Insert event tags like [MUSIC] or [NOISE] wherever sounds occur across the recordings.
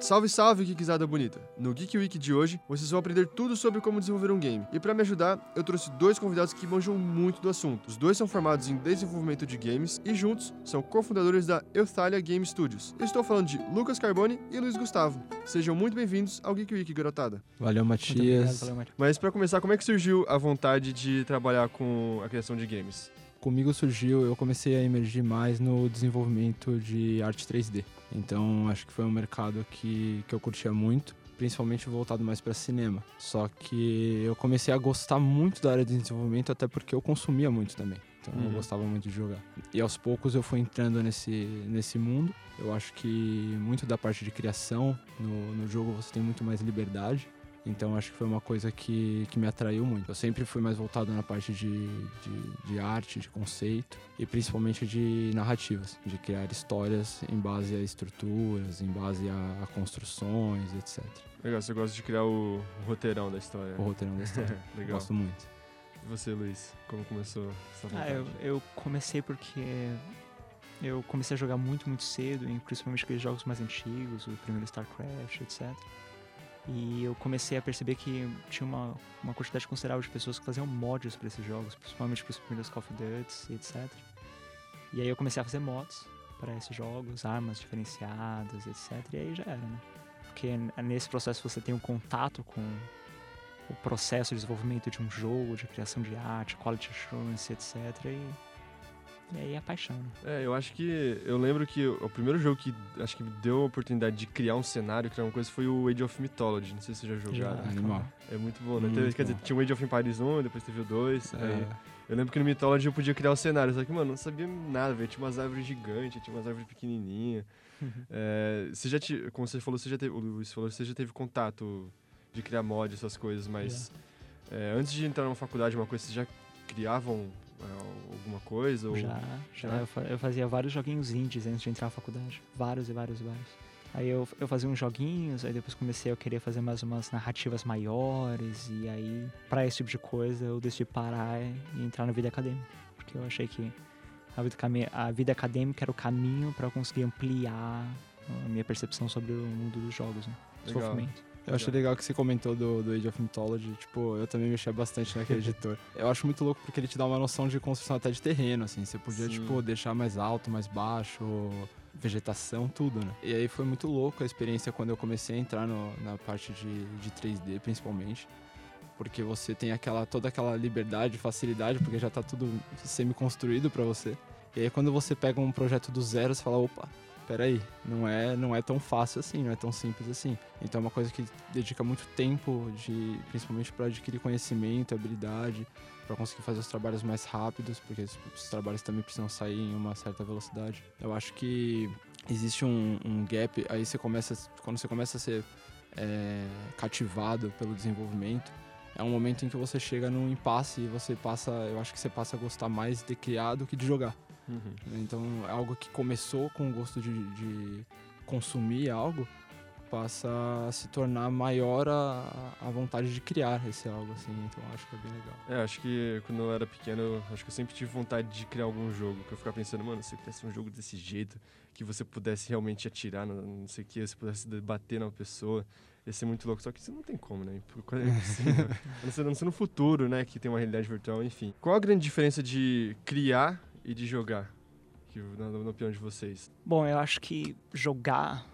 Salve, salve, Geekzada bonita! No Geek Week de hoje, vocês vão aprender tudo sobre como desenvolver um game. E para me ajudar, eu trouxe dois convidados que manjam muito do assunto. Os dois são formados em desenvolvimento de games e juntos são cofundadores da Euthalia Game Studios. Eu estou falando de Lucas Carboni e Luiz Gustavo. Sejam muito bem-vindos ao Geek Week, garotada. Valeu, Matias. Mas para começar, como é que surgiu a vontade de trabalhar com a criação de games? Comigo surgiu, eu comecei a emergir mais no desenvolvimento de arte 3D. Então acho que foi um mercado que, que eu curtia muito, principalmente voltado mais para cinema. Só que eu comecei a gostar muito da área de desenvolvimento, até porque eu consumia muito também. Então uhum. eu gostava muito de jogar. E aos poucos eu fui entrando nesse, nesse mundo. Eu acho que muito da parte de criação no, no jogo você tem muito mais liberdade. Então acho que foi uma coisa que, que me atraiu muito. Eu sempre fui mais voltado na parte de, de, de, arte, de conceito e principalmente de narrativas, de criar histórias em base a estruturas, em base a, a construções, etc. Legal, você gosta de criar o, o roteirão da história. O roteirão da história. [LAUGHS] Legal. Gosto muito. E você, Luiz, como começou essa vontade? Ah, eu, eu comecei porque eu comecei a jogar muito, muito cedo, principalmente aqueles jogos mais antigos, o primeiro StarCraft, etc. E eu comecei a perceber que tinha uma, uma quantidade considerável de pessoas que faziam mods para esses jogos, principalmente para os primeiros Call of Duty, etc. E aí eu comecei a fazer mods para esses jogos, armas diferenciadas, etc. E aí já era, né? Porque nesse processo você tem um contato com o processo de desenvolvimento de um jogo, de criação de arte, quality assurance, etc. E e aí é paixão. É, eu acho que. Eu lembro que o primeiro jogo que acho que me deu a oportunidade de criar um cenário, criar uma coisa, foi o Age of Mythology. Não sei se você já jogou. Já, animal. É muito bom, né? Muito teve, quer dizer, tinha o Age of Empires 1, depois teve o 2. É. Aí, eu lembro que no Mythology eu podia criar o um cenário, só que, mano, não sabia nada, velho. Tinha umas árvores gigantes, tinha umas árvores pequenininhas. Uhum. É, você já te, como você falou, você já teve, o Luiz falou, você já teve contato de criar mod, essas coisas, mas yeah. é, antes de entrar numa faculdade, uma coisa, vocês já criavam alguma coisa? Ou... Já, já. Eu fazia vários joguinhos indies antes de entrar na faculdade. Vários e vários e vários. Aí eu, eu fazia uns joguinhos, aí depois comecei a querer fazer mais umas narrativas maiores, e aí, para esse tipo de coisa, eu decidi parar e entrar na vida acadêmica. Porque eu achei que a vida, a vida acadêmica era o caminho para eu conseguir ampliar a minha percepção sobre o mundo dos jogos, né? Desenvolvimento. Eu achei legal que você comentou do, do Age of Mythology. Tipo, eu também mexia bastante naquele [LAUGHS] editor. Eu acho muito louco porque ele te dá uma noção de construção até de terreno, assim. Você podia, Sim. tipo, deixar mais alto, mais baixo, vegetação, tudo, né? E aí foi muito louco a experiência quando eu comecei a entrar no, na parte de, de 3D, principalmente. Porque você tem aquela, toda aquela liberdade, facilidade, porque já tá tudo semi-construído para você. E aí quando você pega um projeto do zero, você fala, opa, peraí, não é, não é tão fácil assim, não é tão simples assim. Então é uma coisa que dedica muito tempo, de, principalmente para adquirir conhecimento, habilidade, para conseguir fazer os trabalhos mais rápidos, porque os, os, trabalhos também precisam sair em uma certa velocidade. Eu acho que existe um, um gap, aí você começa, quando você começa a ser é, cativado pelo desenvolvimento, é um momento em que você chega num impasse e você passa, eu acho que você passa a gostar mais de criar do que de jogar. Uhum. Então, algo que começou com o gosto de, de consumir algo passa a se tornar maior a, a vontade de criar esse algo, assim. Então, acho que é bem legal. É, acho que quando eu era pequeno, acho que eu sempre tive vontade de criar algum jogo. Que eu ficava pensando, mano, se eu quisesse um jogo desse jeito, que você pudesse realmente atirar, não sei o que, você pudesse bater na pessoa ia ser muito louco. Só que isso não tem como, né? É impossível. [LAUGHS] a não ser no futuro, né? Que tem uma realidade virtual, enfim. Qual a grande diferença de criar e de jogar? Que, na, na opinião de vocês. Bom, eu acho que jogar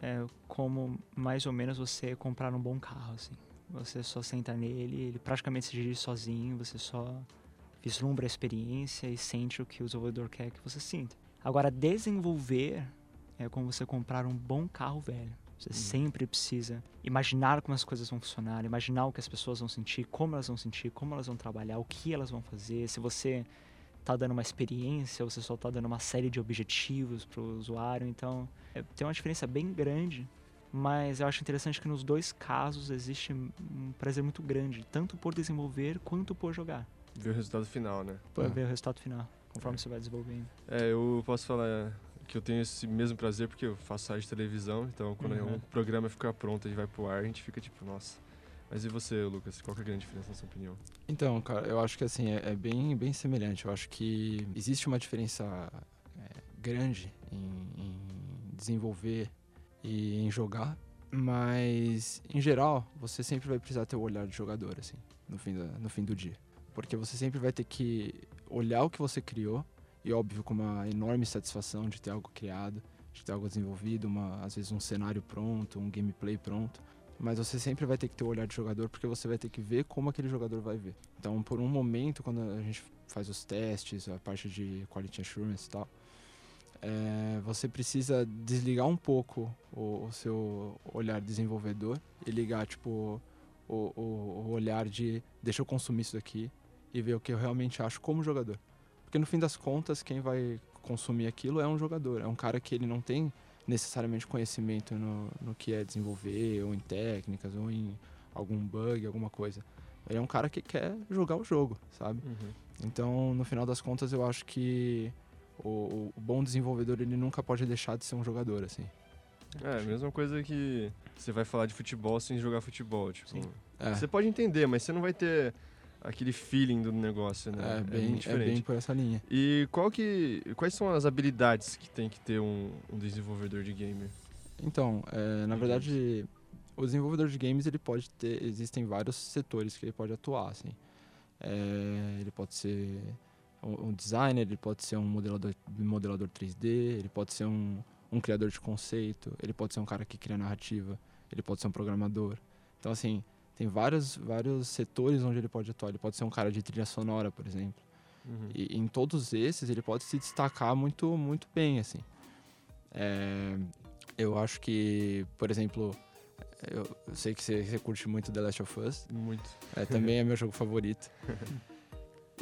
é como mais ou menos você comprar um bom carro, assim. Você só senta nele, ele praticamente se dirige sozinho, você só vislumbra a experiência e sente o que o desenvolvedor quer que você sinta. Agora, desenvolver é como você comprar um bom carro velho. Você hum. sempre precisa imaginar como as coisas vão funcionar, imaginar o que as pessoas vão sentir, como elas vão sentir, como elas vão trabalhar, o que elas vão fazer. Se você tá dando uma experiência, você só tá dando uma série de objetivos para o usuário. Então, é, tem uma diferença bem grande, mas eu acho interessante que nos dois casos existe um prazer muito grande, tanto por desenvolver quanto por jogar. Ver o resultado final, né? Por ver o resultado final, conforme é. você vai desenvolvendo. É, eu posso falar que eu tenho esse mesmo prazer porque eu faço site de televisão, então quando uhum. um programa fica pronto e vai pro ar, a gente fica tipo, nossa, mas e você, Lucas? Qual é a grande diferença na sua opinião? Então, cara, eu acho que assim, é, é bem, bem semelhante. Eu acho que existe uma diferença é, grande em, em, desenvolver e em jogar. Mas, em geral, você sempre vai precisar ter o olhar de jogador, assim, no fim, da, no fim do dia. Porque você sempre vai ter que olhar o que você criou, e óbvio, com uma enorme satisfação de ter algo criado, de ter algo desenvolvido, uma, às vezes um cenário pronto, um gameplay pronto. Mas você sempre vai ter que ter o olhar de jogador, porque você vai ter que ver como aquele jogador vai ver. Então, por um momento, quando a gente faz os testes, a parte de quality assurance e tal, é, você precisa desligar um pouco o, o, seu olhar desenvolvedor e ligar tipo o, o, o, olhar de deixa eu consumir isso daqui e ver o que eu realmente acho como jogador porque no fim das contas quem vai consumir aquilo é um jogador é um cara que ele não tem necessariamente conhecimento no, no que é desenvolver ou em técnicas ou em algum bug alguma coisa ele é um cara que quer jogar o jogo sabe uhum. então no final das contas eu acho que o, o, bom desenvolvedor ele nunca pode deixar de ser um jogador, assim. É, a mesma coisa que você vai falar de futebol sem jogar futebol, tipo. É. Você pode entender, mas você não vai ter aquele feeling do negócio, né? É, é bem, é, é bem por essa linha. E qual que, quais são as habilidades que tem que ter um, um desenvolvedor de game? Então, é, na verdade, o desenvolvedor de games ele pode ter, existem vários setores que ele pode atuar, assim. É, ele pode ser um designer, ele pode ser um modelador, modelador 3D, ele pode ser um, um criador de conceito, ele pode ser um cara que cria narrativa, ele pode ser um programador. Então, assim, tem vários, vários setores onde ele pode atuar. Ele pode ser um cara de trilha sonora, por exemplo. Uhum. E em todos esses, ele pode se destacar muito, muito bem, assim. É, eu acho que, por exemplo, eu, eu sei que você, você, curte muito The Last of Us. Muito. É, também é meu jogo favorito. [LAUGHS]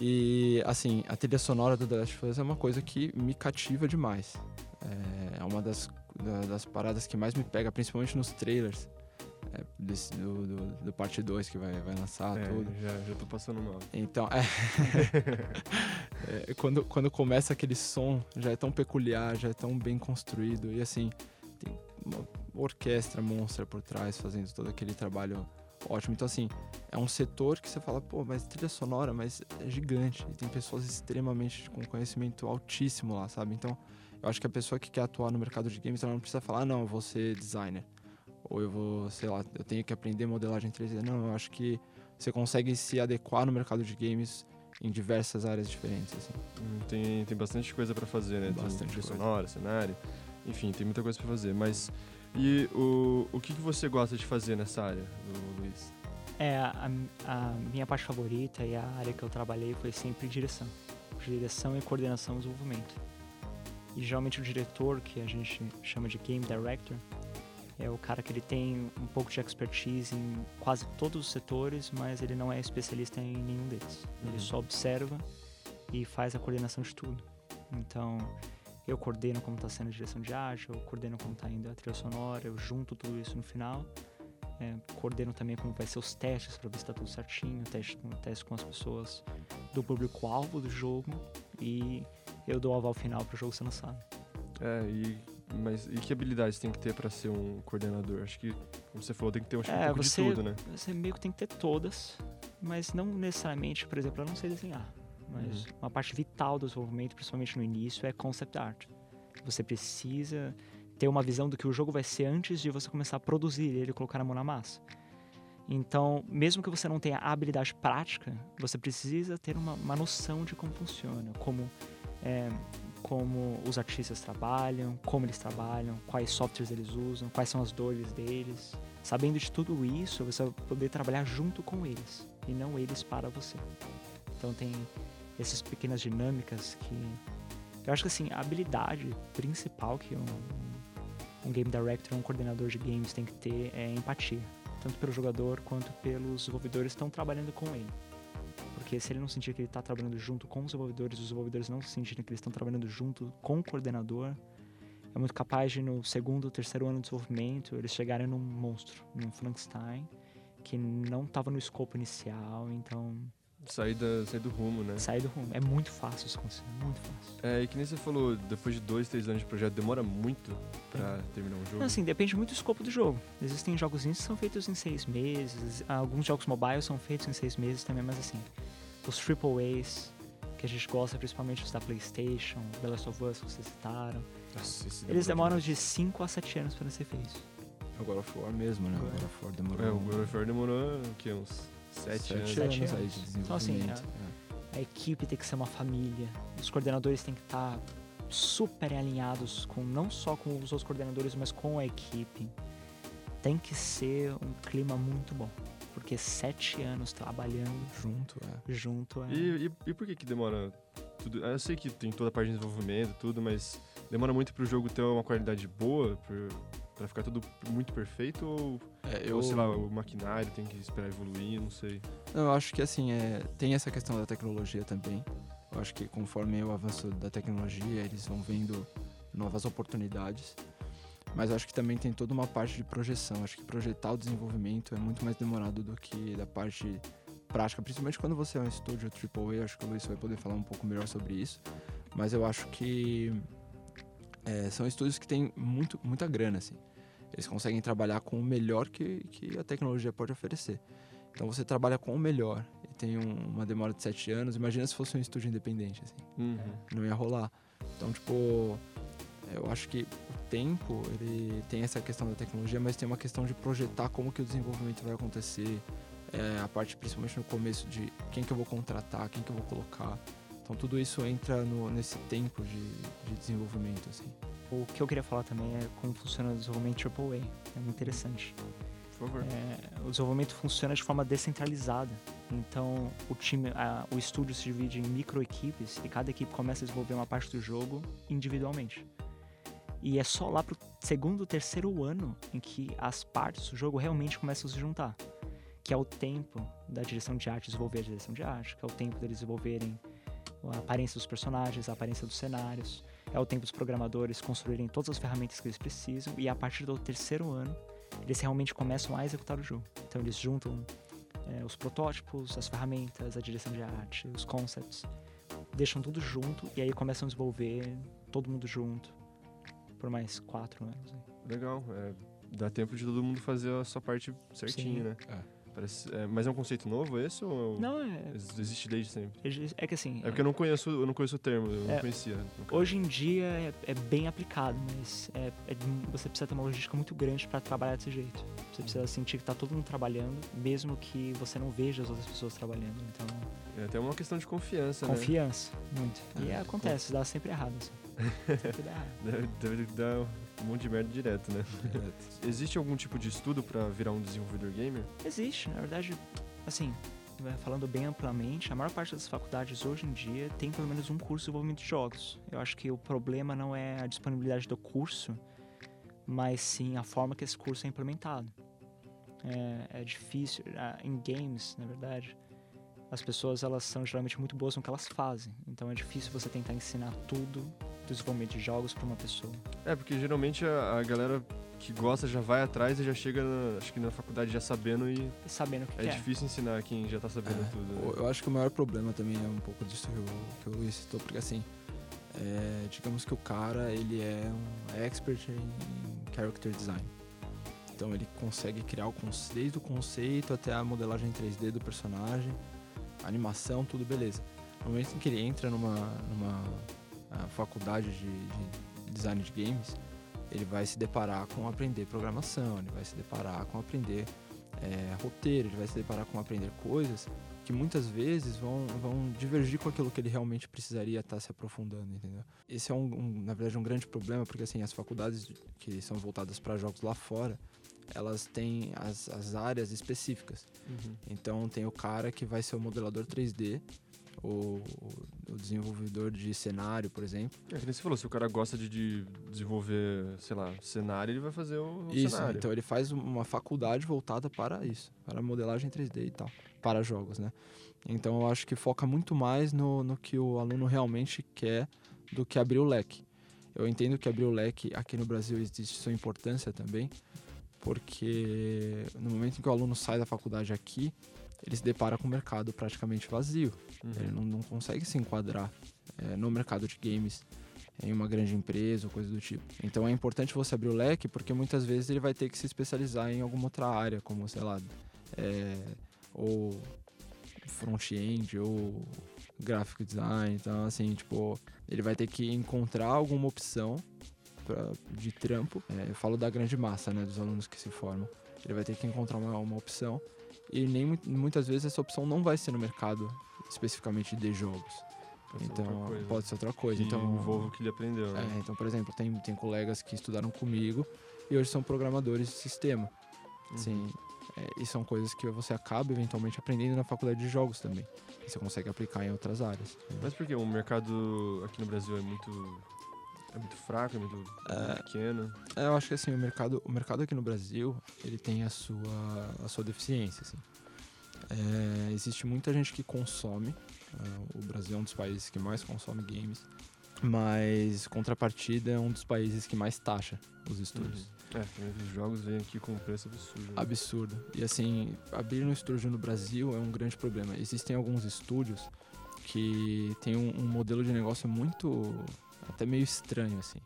E, assim, a trilha sonora do The Last of Us é uma coisa que me cativa demais. É, é uma das, das paradas que mais me pega, principalmente nos trailers. Desse, do, do, do, parte 2 que vai, vai lançar é, tudo. Já, já tô passando mal. Então, é, [LAUGHS] é, quando, quando começa aquele som, já é tão peculiar, já é tão bem construído. E assim, tem uma orquestra monstra por trás fazendo todo aquele trabalho ótimo. Então, assim, é um setor que você fala, pô, mas trilha sonora, mas é gigante. E tem pessoas extremamente com conhecimento altíssimo lá, sabe? Então, eu acho que a pessoa que quer atuar no mercado de games, ela não precisa falar, ah, não, eu vou ser designer. Ou eu vou, sei lá, eu tenho que aprender modelagem 3D. Não, eu acho que você consegue se adequar no mercado de games em diversas áreas diferentes. Assim. Hum, tem, tem bastante coisa para fazer, né? Bastante trilha sonora, cenário. Enfim, tem muita coisa para fazer. Mas e o, o que, que você gosta de fazer nessa área, Luiz? É, a, a, minha parte favorita e a área que eu trabalhei foi sempre direção. Direção e coordenação do desenvolvimento. E geralmente o diretor, que a gente chama de Game Director, é o cara que ele tem um pouco de expertise em quase todos os setores, mas ele não é especialista em nenhum deles. Ele uhum. só observa e faz a coordenação de tudo. Então, eu coordeno como está sendo a direção de arte, eu coordeno como está indo a trilha sonora, eu junto tudo isso no final. É, coordeno também como vai ser os testes para ver se está tudo certinho, teste com, teste com as pessoas do público-alvo do jogo e eu dou o aval final para o jogo ser lançado. É, e, mas e que habilidades tem que ter para ser um coordenador? Acho que, como você falou, tem que ter um, é, pouco você, de tudo, né? Você meio que tem que ter todas, mas não necessariamente, por exemplo, eu não sei desenhar. Mas uhum. uma parte vital do desenvolvimento, principalmente no início, é concept art. Você precisa ter uma visão do que o jogo vai ser antes de você começar a produzir ele e colocar a mão na massa. Então, mesmo que você não tenha habilidade prática, você precisa ter uma, uma noção de como funciona, como, é, como os artistas trabalham, como eles trabalham, quais softwares eles usam, quais são as dores deles. Sabendo de tudo isso, você vai poder trabalhar junto com eles e não eles para você. Então tem essas pequenas dinâmicas que eu acho que assim a habilidade principal que um, um game director, um coordenador de games tem que ter é empatia, tanto pelo jogador quanto pelos desenvolvedores que estão trabalhando com ele. Porque se ele não sentir que ele está trabalhando junto com os desenvolvedores, os desenvolvedores não sentirem que eles estão trabalhando junto com o coordenador, é muito capaz de no segundo terceiro ano de desenvolvimento eles chegarem num monstro, num Frankenstein, que não estava no escopo inicial, então Sair, da, sair do rumo, né? Sair do rumo. É muito fácil isso acontecer, muito fácil. É, e que nem você falou, depois de dois, três anos de projeto, demora muito pra é. terminar um jogo? Não, assim, depende muito do escopo do jogo. Existem jogos que são feitos em seis meses, alguns jogos mobile são feitos em seis meses também, mas assim, os AAAs, que a gente gosta, principalmente os da PlayStation, The Last of Us que vocês citaram. Nossa, Eles demoram demais. de 5 a 7 anos para ser feito. O God of War mesmo, né? O É. God of War demorou É, o God of War demorou o quê? Uns sete, anos. Sete aí de anos. Então, assim, desenvolvimento. é. A equipe tem que ser uma família. Os coordenadores têm que estar super alinhados com não só com os outros coordenadores, mas com a equipe. Tem que ser um clima muito bom. Porque sete anos trabalhando Junto, é. junto é. E, e, e por que que demora tudo? Eu sei que tem toda a parte de desenvolvimento e tudo, mas demora muito pro jogo ter uma qualidade boa, pro- pra ficar tudo muito perfeito ou, É, ou sei lá, o maquinário tem que esperar evoluir, não sei. Não, eu acho que assim, é, tem essa questão da tecnologia também. Eu acho que conforme o avanço da tecnologia, eles vão vendo novas oportunidades. Mas eu acho que também tem toda uma parte de projeção. Eu acho que projetar o desenvolvimento é muito mais demorado do que da parte prática, principalmente quando você é um estúdio AAA. Eu acho que o Luiz vai poder falar um pouco melhor sobre isso. Mas eu acho que é, são estúdios que têm muito, muita grana, assim. Eles conseguem trabalhar com o melhor que, que a tecnologia pode oferecer. Então você trabalha com o melhor e tem um- uma demora de sete anos. Imagina se fosse um estúdio independente, assim. Uhum. Não ia rolar. Então, tipo, eu acho que o tempo, ele tem essa questão da tecnologia, mas tem uma questão de projetar como que o desenvolvimento vai acontecer. É, a parte, principalmente no começo, de quem que eu vou contratar, quem que eu vou colocar. Então, tudo isso entra no- nesse tempo de, de desenvolvimento, assim. O que eu queria falar também é como funciona o desenvolvimento AAA. É muito interessante. Por favor. É, o desenvolvimento funciona de forma descentralizada. Então, o time, a- o estúdio se divide em micro equipes e cada equipe começa a desenvolver uma parte do jogo individualmente. E é só lá pro segundo, terceiro ano em que as partes do jogo realmente começam a se juntar. Que é o tempo da direção de arte desenvolver a direção de arte, que é o tempo deles desenvolverem a aparência dos personagens, a aparência dos cenários, é o tempo dos programadores construírem todas as ferramentas que eles precisam e a partir do terceiro ano eles realmente começam a executar o jogo. Então eles juntam é, os protótipos, as ferramentas, a direção de arte, os concepts, deixam tudo junto e aí começam a desenvolver todo mundo junto por mais quatro anos. né? Legal. é, dá tempo de todo mundo fazer a sua parte certinho, Sim. né? É. Parece, é, mas é um conceito novo esse ou Não, é, ex- existe desde sempre? é que assim, É porque eu não conheço, eu não conheço o termo, eu não É, conhecia. no caso. hoje em dia é, é bem aplicado, mas é- é você precisa ter uma logística muito grande para trabalhar desse jeito. Você precisa sentir que tá todo mundo trabalhando, mesmo que você não veja as outras pessoas trabalhando. Então, É até uma questão de confiança, né? confiança, muito. E É, acontece, dá sempre errado. Assim. [LAUGHS] Sempre dá errado. Deve, deve dar um monte de merda direto, né? [LAUGHS] Existe algum tipo de estudo pra virar um desenvolvedor gamer? Existe, na verdade, assim, falando bem amplamente, a maior parte das faculdades hoje em dia tem pelo menos um curso de desenvolvimento de jogos. Eu acho que o problema não é a disponibilidade do curso, mas sim a forma que esse curso é implementado. É, é difícil, em games, na verdade, as pessoas elas são geralmente muito boas no que elas fazem. Então é difícil você tentar ensinar tudo de jogos para uma pessoa. É, porque geralmente a, a galera que gosta já vai atrás e já chega, na- acho que na faculdade já sabendo e E sabendo o que, é que é. difícil ensinar quem já tá sabendo É, tudo. Né? Eu acho que o maior problema também é um pouco disso que o, que o Luiz citou, porque assim, é, digamos que o cara ele é um expert em, character design. Então ele consegue criar o conce- desde o conceito até a modelagem 3D do personagem, animação, tudo beleza. No momento em que ele entra numa, numa ah, faculdade de, de design de games, ele vai se deparar com aprender programação, ele vai se deparar com aprender é, roteiro, ele vai se deparar com aprender coisas que muitas vezes vão, vão divergir com aquilo que ele realmente precisaria estar se aprofundando, entendeu? Esse é, um, um, na verdade, um grande problema, porque assim, as faculdades de- que são voltadas para jogos lá fora, elas têm as, as áreas específicas. Uhum. Então tem o cara que vai ser o modelador 3D, o, o desenvolvedor de cenário, por exemplo. É que nem você falou, se o cara gosta de, de desenvolver, sei lá, cenário, ele vai fazer o, o Isso, cenário. então ele faz uma faculdade voltada para isso, para modelagem 3D e tal, para jogos, né? Então eu acho que foca muito mais no, no que o aluno realmente quer do que abrir o leque. Eu entendo que abrir o leque aqui no Brasil existe sua importância também, porque no momento em que o aluno sai da faculdade aqui, ele se depara com o mercado praticamente vazio. Uhum. Ele não, não consegue se enquadrar é, no mercado de games em uma grande empresa ou coisa do tipo. Então é importante você abrir o leque porque muitas vezes ele vai ter que se especializar em alguma outra área, como sei lá, é, ou front-end ou graphic design. Então, assim, tipo, ele vai ter que encontrar alguma opção pra, de trampo. É, eu falo da grande massa, né, dos alunos que se formam. Ele vai ter que encontrar uma, uma opção e nem muitas vezes essa opção não vai ser no mercado especificamente de jogos. Pode então, pode ser outra coisa. Que então, envolve o que ele aprendeu, né? é, então, por exemplo, tem, tem colegas que estudaram comigo e hoje são programadores de sistema. Uhum. Assim, é, e são coisas que você acaba eventualmente aprendendo na faculdade de jogos também. E você consegue aplicar em outras áreas. Mas por que o mercado aqui no Brasil é muito é muito fraco, é muito, muito pequeno? É, eu acho que assim, o mercado, o mercado aqui no Brasil, ele tem a sua, a sua deficiência, assim. É, existe muita gente que consome, é, o Brasil é um dos países que mais consome games, mas contrapartida é um dos países que mais taxa os estúdios. Uhum. É, os jogos vêm aqui com um preço absurdo. né? Absurdo. E assim, abrir um estúdio no Brasil é um grande problema. Existem alguns estúdios que têm um, um modelo de negócio muito até meio estranho assim.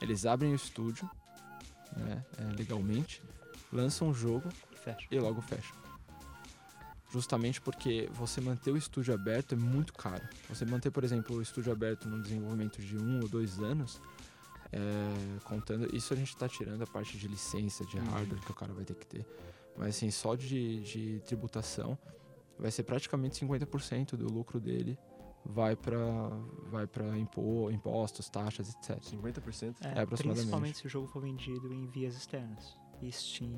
Eles abrem o estúdio, né, é, legalmente, lançam um jogo Fecha. e logo fecham. Justamente porque você manter o estúdio aberto é muito caro. Você manter, por exemplo, o estúdio aberto no desenvolvimento de um ou dois anos, é, contando. Isso a gente está tirando a parte de licença, de Uhum. hardware que o cara vai ter que ter. Mas assim, só de, de tributação vai ser praticamente 50% do lucro dele vai para vai para impo, impostos, taxas, etc. 50%? É, É, aproximadamente. principalmente se o jogo for vendido em vias externas. Steam,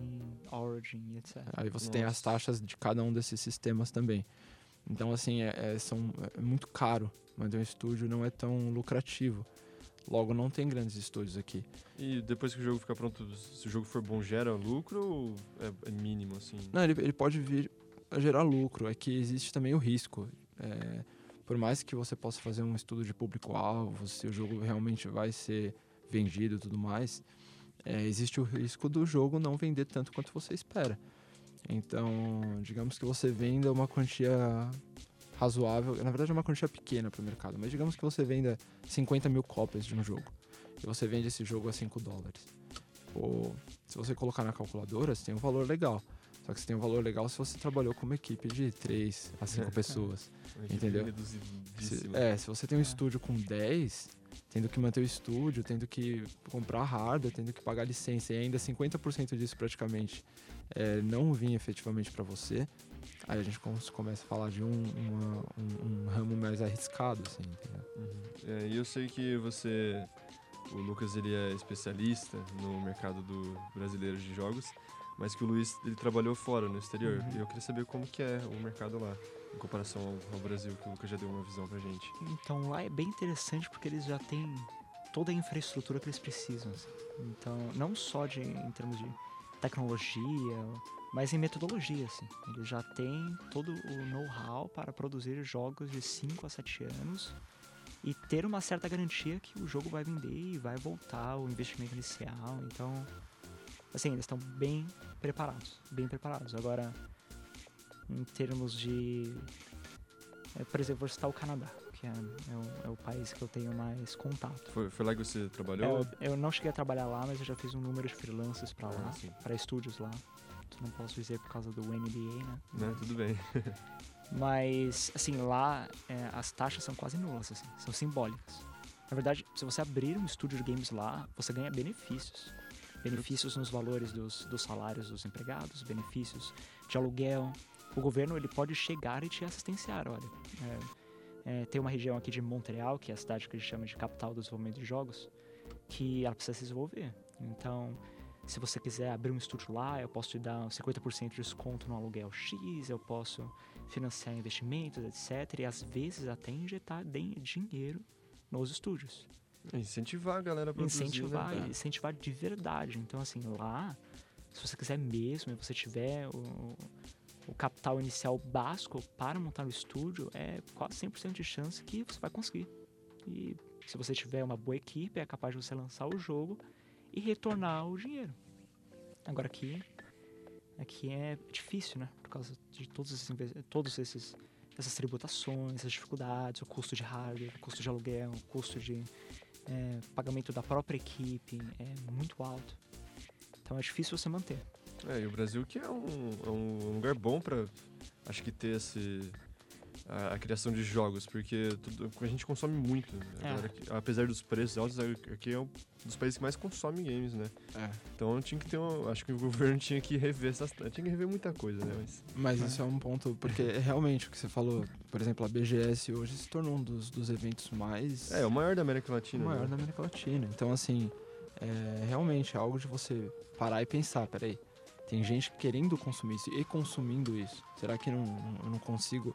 Origin, etc. Aí você tem as Nossa. taxas de cada um desses sistemas também. Então, assim, é, é- são, é muito caro manter um estúdio, não é tão lucrativo. Logo, não tem grandes estúdios aqui. E depois que o jogo ficar pronto, se o jogo for bom, gera lucro ou é, é mínimo, assim? Não, ele, ele pode vir a gerar lucro, é que existe também o risco. É, por mais que você possa fazer um estudo de público-alvo, se o jogo realmente vai ser vendido e tudo mais, é, existe o risco do jogo não vender tanto quanto você espera. Então, digamos que você venda uma quantia razoável, na verdade é uma quantia pequena para o mercado, mas digamos que você venda 50 mil cópias de um jogo e você vende esse jogo a 5 dólares. Pô, se você colocar na calculadora, você tem um valor legal. Só que você tem um valor legal se você trabalhou com uma equipe de 3 a 5 É. pessoas. Entendeu? Se, é, se você tem um estúdio com 10, tendo que manter o estúdio, tendo que comprar hardware, tendo que pagar licença e ainda 50% disso praticamente é, não vir efetivamente para você, aí a gente com- começa a falar de um, uma- um- um ramo mais arriscado, assim, entendeu? Uhum. É, e eu sei que você, o Lucas, ele é especialista no mercado do brasileiro de jogos, mas que o Luiz, ele trabalhou fora, no exterior. Uhum. E eu queria saber como que é o mercado lá, em comparação ao, ao Brasil, que o Lucas já deu uma visão pra gente. Então lá é bem interessante porque eles já têm toda a infraestrutura que eles precisam. assim. Então, não só de, em termos de tecnologia, mas em metodologia. Assim. Eles já têm todo o know-how para produzir jogos de 5 a 7 anos e ter uma certa garantia que o jogo vai vender e vai voltar o investimento inicial. Então, assim, eles estão bem preparados, bem preparados. Agora, em termos de é, por exemplo, vou citar o Canadá, que é, é o, é o país que eu tenho mais contato. Foi, foi lá que você trabalhou? eu, eu não cheguei a trabalhar lá, mas eu já fiz um número de freelancers pra lá, Ah, pra estúdios lá. Não posso dizer por causa do NBA, né? Né? Tudo bem. [LAUGHS] Mas, assim, lá é, as taxas são quase nulas, assim, são simbólicas. Na verdade, se você abrir um estúdio de games lá, você ganha benefícios. Benefícios nos valores dos, dos salários dos empregados, benefícios de aluguel. O governo ele pode chegar e te assistenciar, olha. É, é, tem uma região aqui de Montreal, que é a cidade que a gente chama de capital do desenvolvimento de jogos, que ela precisa se desenvolver. Então, se você quiser abrir um estúdio lá, eu posso te dar 50% de desconto no aluguel X, eu posso financiar investimentos, etc. E às vezes até injetar dinheiro nos estúdios. Incentivar a galera a produzir, Incentivar, né? incentivar de verdade. Então, assim, lá, se você quiser mesmo e você tiver o, o capital inicial básico para montar o estúdio, é quase 100% de chance que você vai conseguir. E se você tiver uma boa equipe, é capaz de você lançar o jogo e retornar o dinheiro. Agora aqui, aqui é difícil, né? Por causa de todos esses, todos esses essas tributações, essas dificuldades, o custo de hardware, o custo de aluguel, o custo de é, pagamento da própria equipe é muito alto. Então é difícil você manter. É, e o Brasil que é um, é um lugar bom pra, acho que ter esse, a, a criação de jogos, porque tudo, a gente consome muito. Né? É. Aqui- apesar dos preços altos, aqui é um dos países que mais consome games, né? É. Então tinha que ter um, acho que o governo [LAUGHS] tinha que rever essas, tinha que rever muita coisa, né? Mas Mas isso é um ponto, porque realmente o que você falou, por exemplo, a BGS hoje se tornou um dos, dos eventos mais. é, o maior da América o Latina. maior né? da América Latina. Então, assim, é realmente é algo de você parar e pensar: peraí, tem gente querendo consumir isso e consumindo isso. Será que não, não- eu não consigo.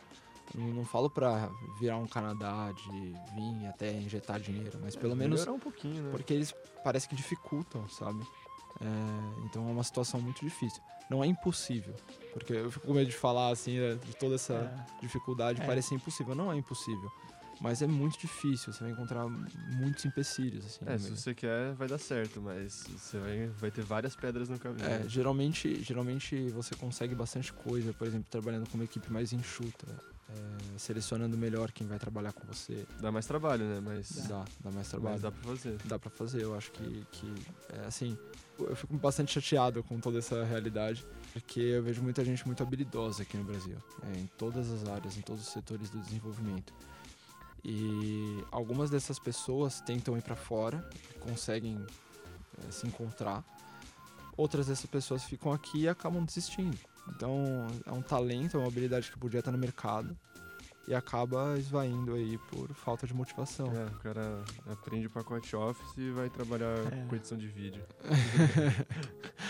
Não, não falo pra virar um Canadá de vir até injetar dinheiro, mas pelo menos Melhorar um pouquinho, né? porque eles parece que dificultam, sabe? É, então é uma situação muito difícil. Não é impossível, porque eu fico com medo de falar assim, né, de toda essa É. dificuldade, É. parece impossível. Não é impossível, mas é muito difícil. Você vai encontrar muitos empecilhos, assim. É, se você quer, vai dar certo, mas você vai, vai ter várias pedras no caminho. É, geralmente, geralmente você consegue bastante coisa, por exemplo, trabalhando com uma equipe mais enxuta, é, selecionando melhor quem vai trabalhar com você. Dá mais trabalho, né? Mas Dá, dá mais trabalho. mas dá pra fazer. dá pra fazer. Eu acho que, que é, assim, eu fico bastante chateado com toda essa realidade, porque eu vejo muita gente muito habilidosa aqui no Brasil, é, em todas as áreas, em todos os setores do desenvolvimento. E algumas dessas pessoas tentam ir pra fora, conseguem é, se encontrar. Outras dessas pessoas ficam aqui e acabam desistindo. Então, é um talento, é uma habilidade que podia estar no mercado e acaba esvaindo aí por falta de motivação. É, o cara aprende o pacote Office e vai trabalhar É. com edição de vídeo. [LAUGHS] [LAUGHS]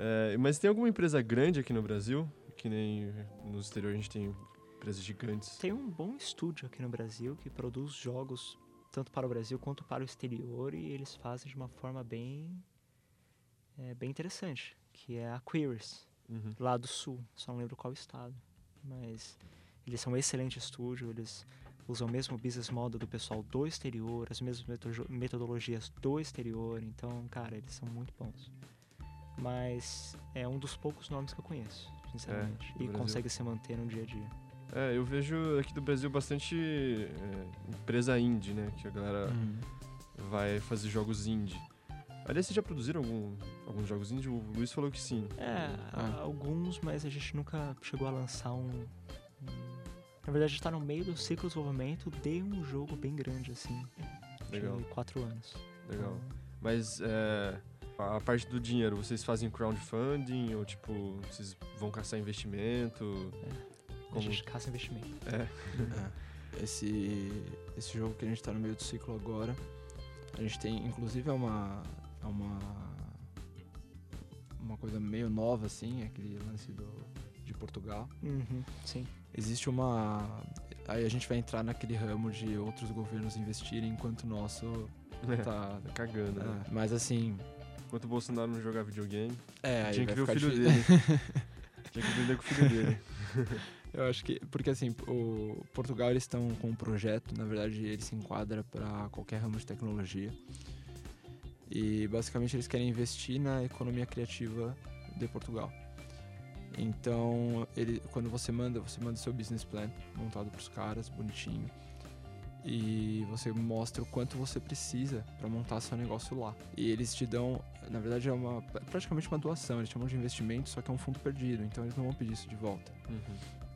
É, mas tem alguma empresa grande aqui no Brasil? Que nem no exterior a gente tem empresas gigantes. Tem um bom estúdio aqui no Brasil que produz jogos tanto para o Brasil quanto para o exterior e eles fazem de uma forma bem é, bem interessante, que é a Queries, Uhum. lá do sul, só não lembro qual estado, mas eles são um excelente estúdio, eles usam o mesmo business model do pessoal do exterior, as mesmas meto- metodologias do exterior, então, cara, eles são muito bons. Mas é um dos poucos nomes que eu conheço, sinceramente, do e Brasil. consegue se manter no dia a dia. É, eu vejo aqui do Brasil bastante é, empresa indie, né? Que a galera Uhum. vai fazer jogos indie. Aliás, vocês já produziram algum, alguns jogos indie? O Luiz falou que sim. É, Ah. alguns, mas a gente nunca chegou a lançar um. um- Na verdade, a gente tá no meio do ciclo de desenvolvimento de um jogo bem grande, assim. Legal. De quatro anos. Legal. Mas é, a parte do dinheiro, vocês fazem crowdfunding ou tipo, vocês vão caçar investimento? A Como- gente caça investimento. É. É. Esse, esse jogo que a gente tá no meio do ciclo agora, a gente tem, inclusive, é uma, é uma, uma coisa meio nova, assim, aquele lance do, de Portugal. Uhum, sim. Existe uma... Aí a gente vai entrar naquele ramo de outros governos investirem enquanto o nosso tá... Tá cagando, né? é, mas assim, Enquanto o Bolsonaro não jogar videogame, é, tinha que ver o filho difícil. dele. [LAUGHS] tinha que aprender com o filho dele. [LAUGHS] Eu acho que, porque assim, o Portugal eles estão com um projeto, na verdade ele se enquadra para qualquer ramo de tecnologia. E basicamente eles querem investir na economia criativa de Portugal. Então, ele, quando você manda, você manda seu business plan montado para os caras, bonitinho. E você mostra o quanto você precisa para montar seu negócio lá. E eles te dão, na verdade é uma praticamente uma doação, eles chamam de investimento, só que é um fundo perdido, então eles não vão pedir isso de volta Uhum.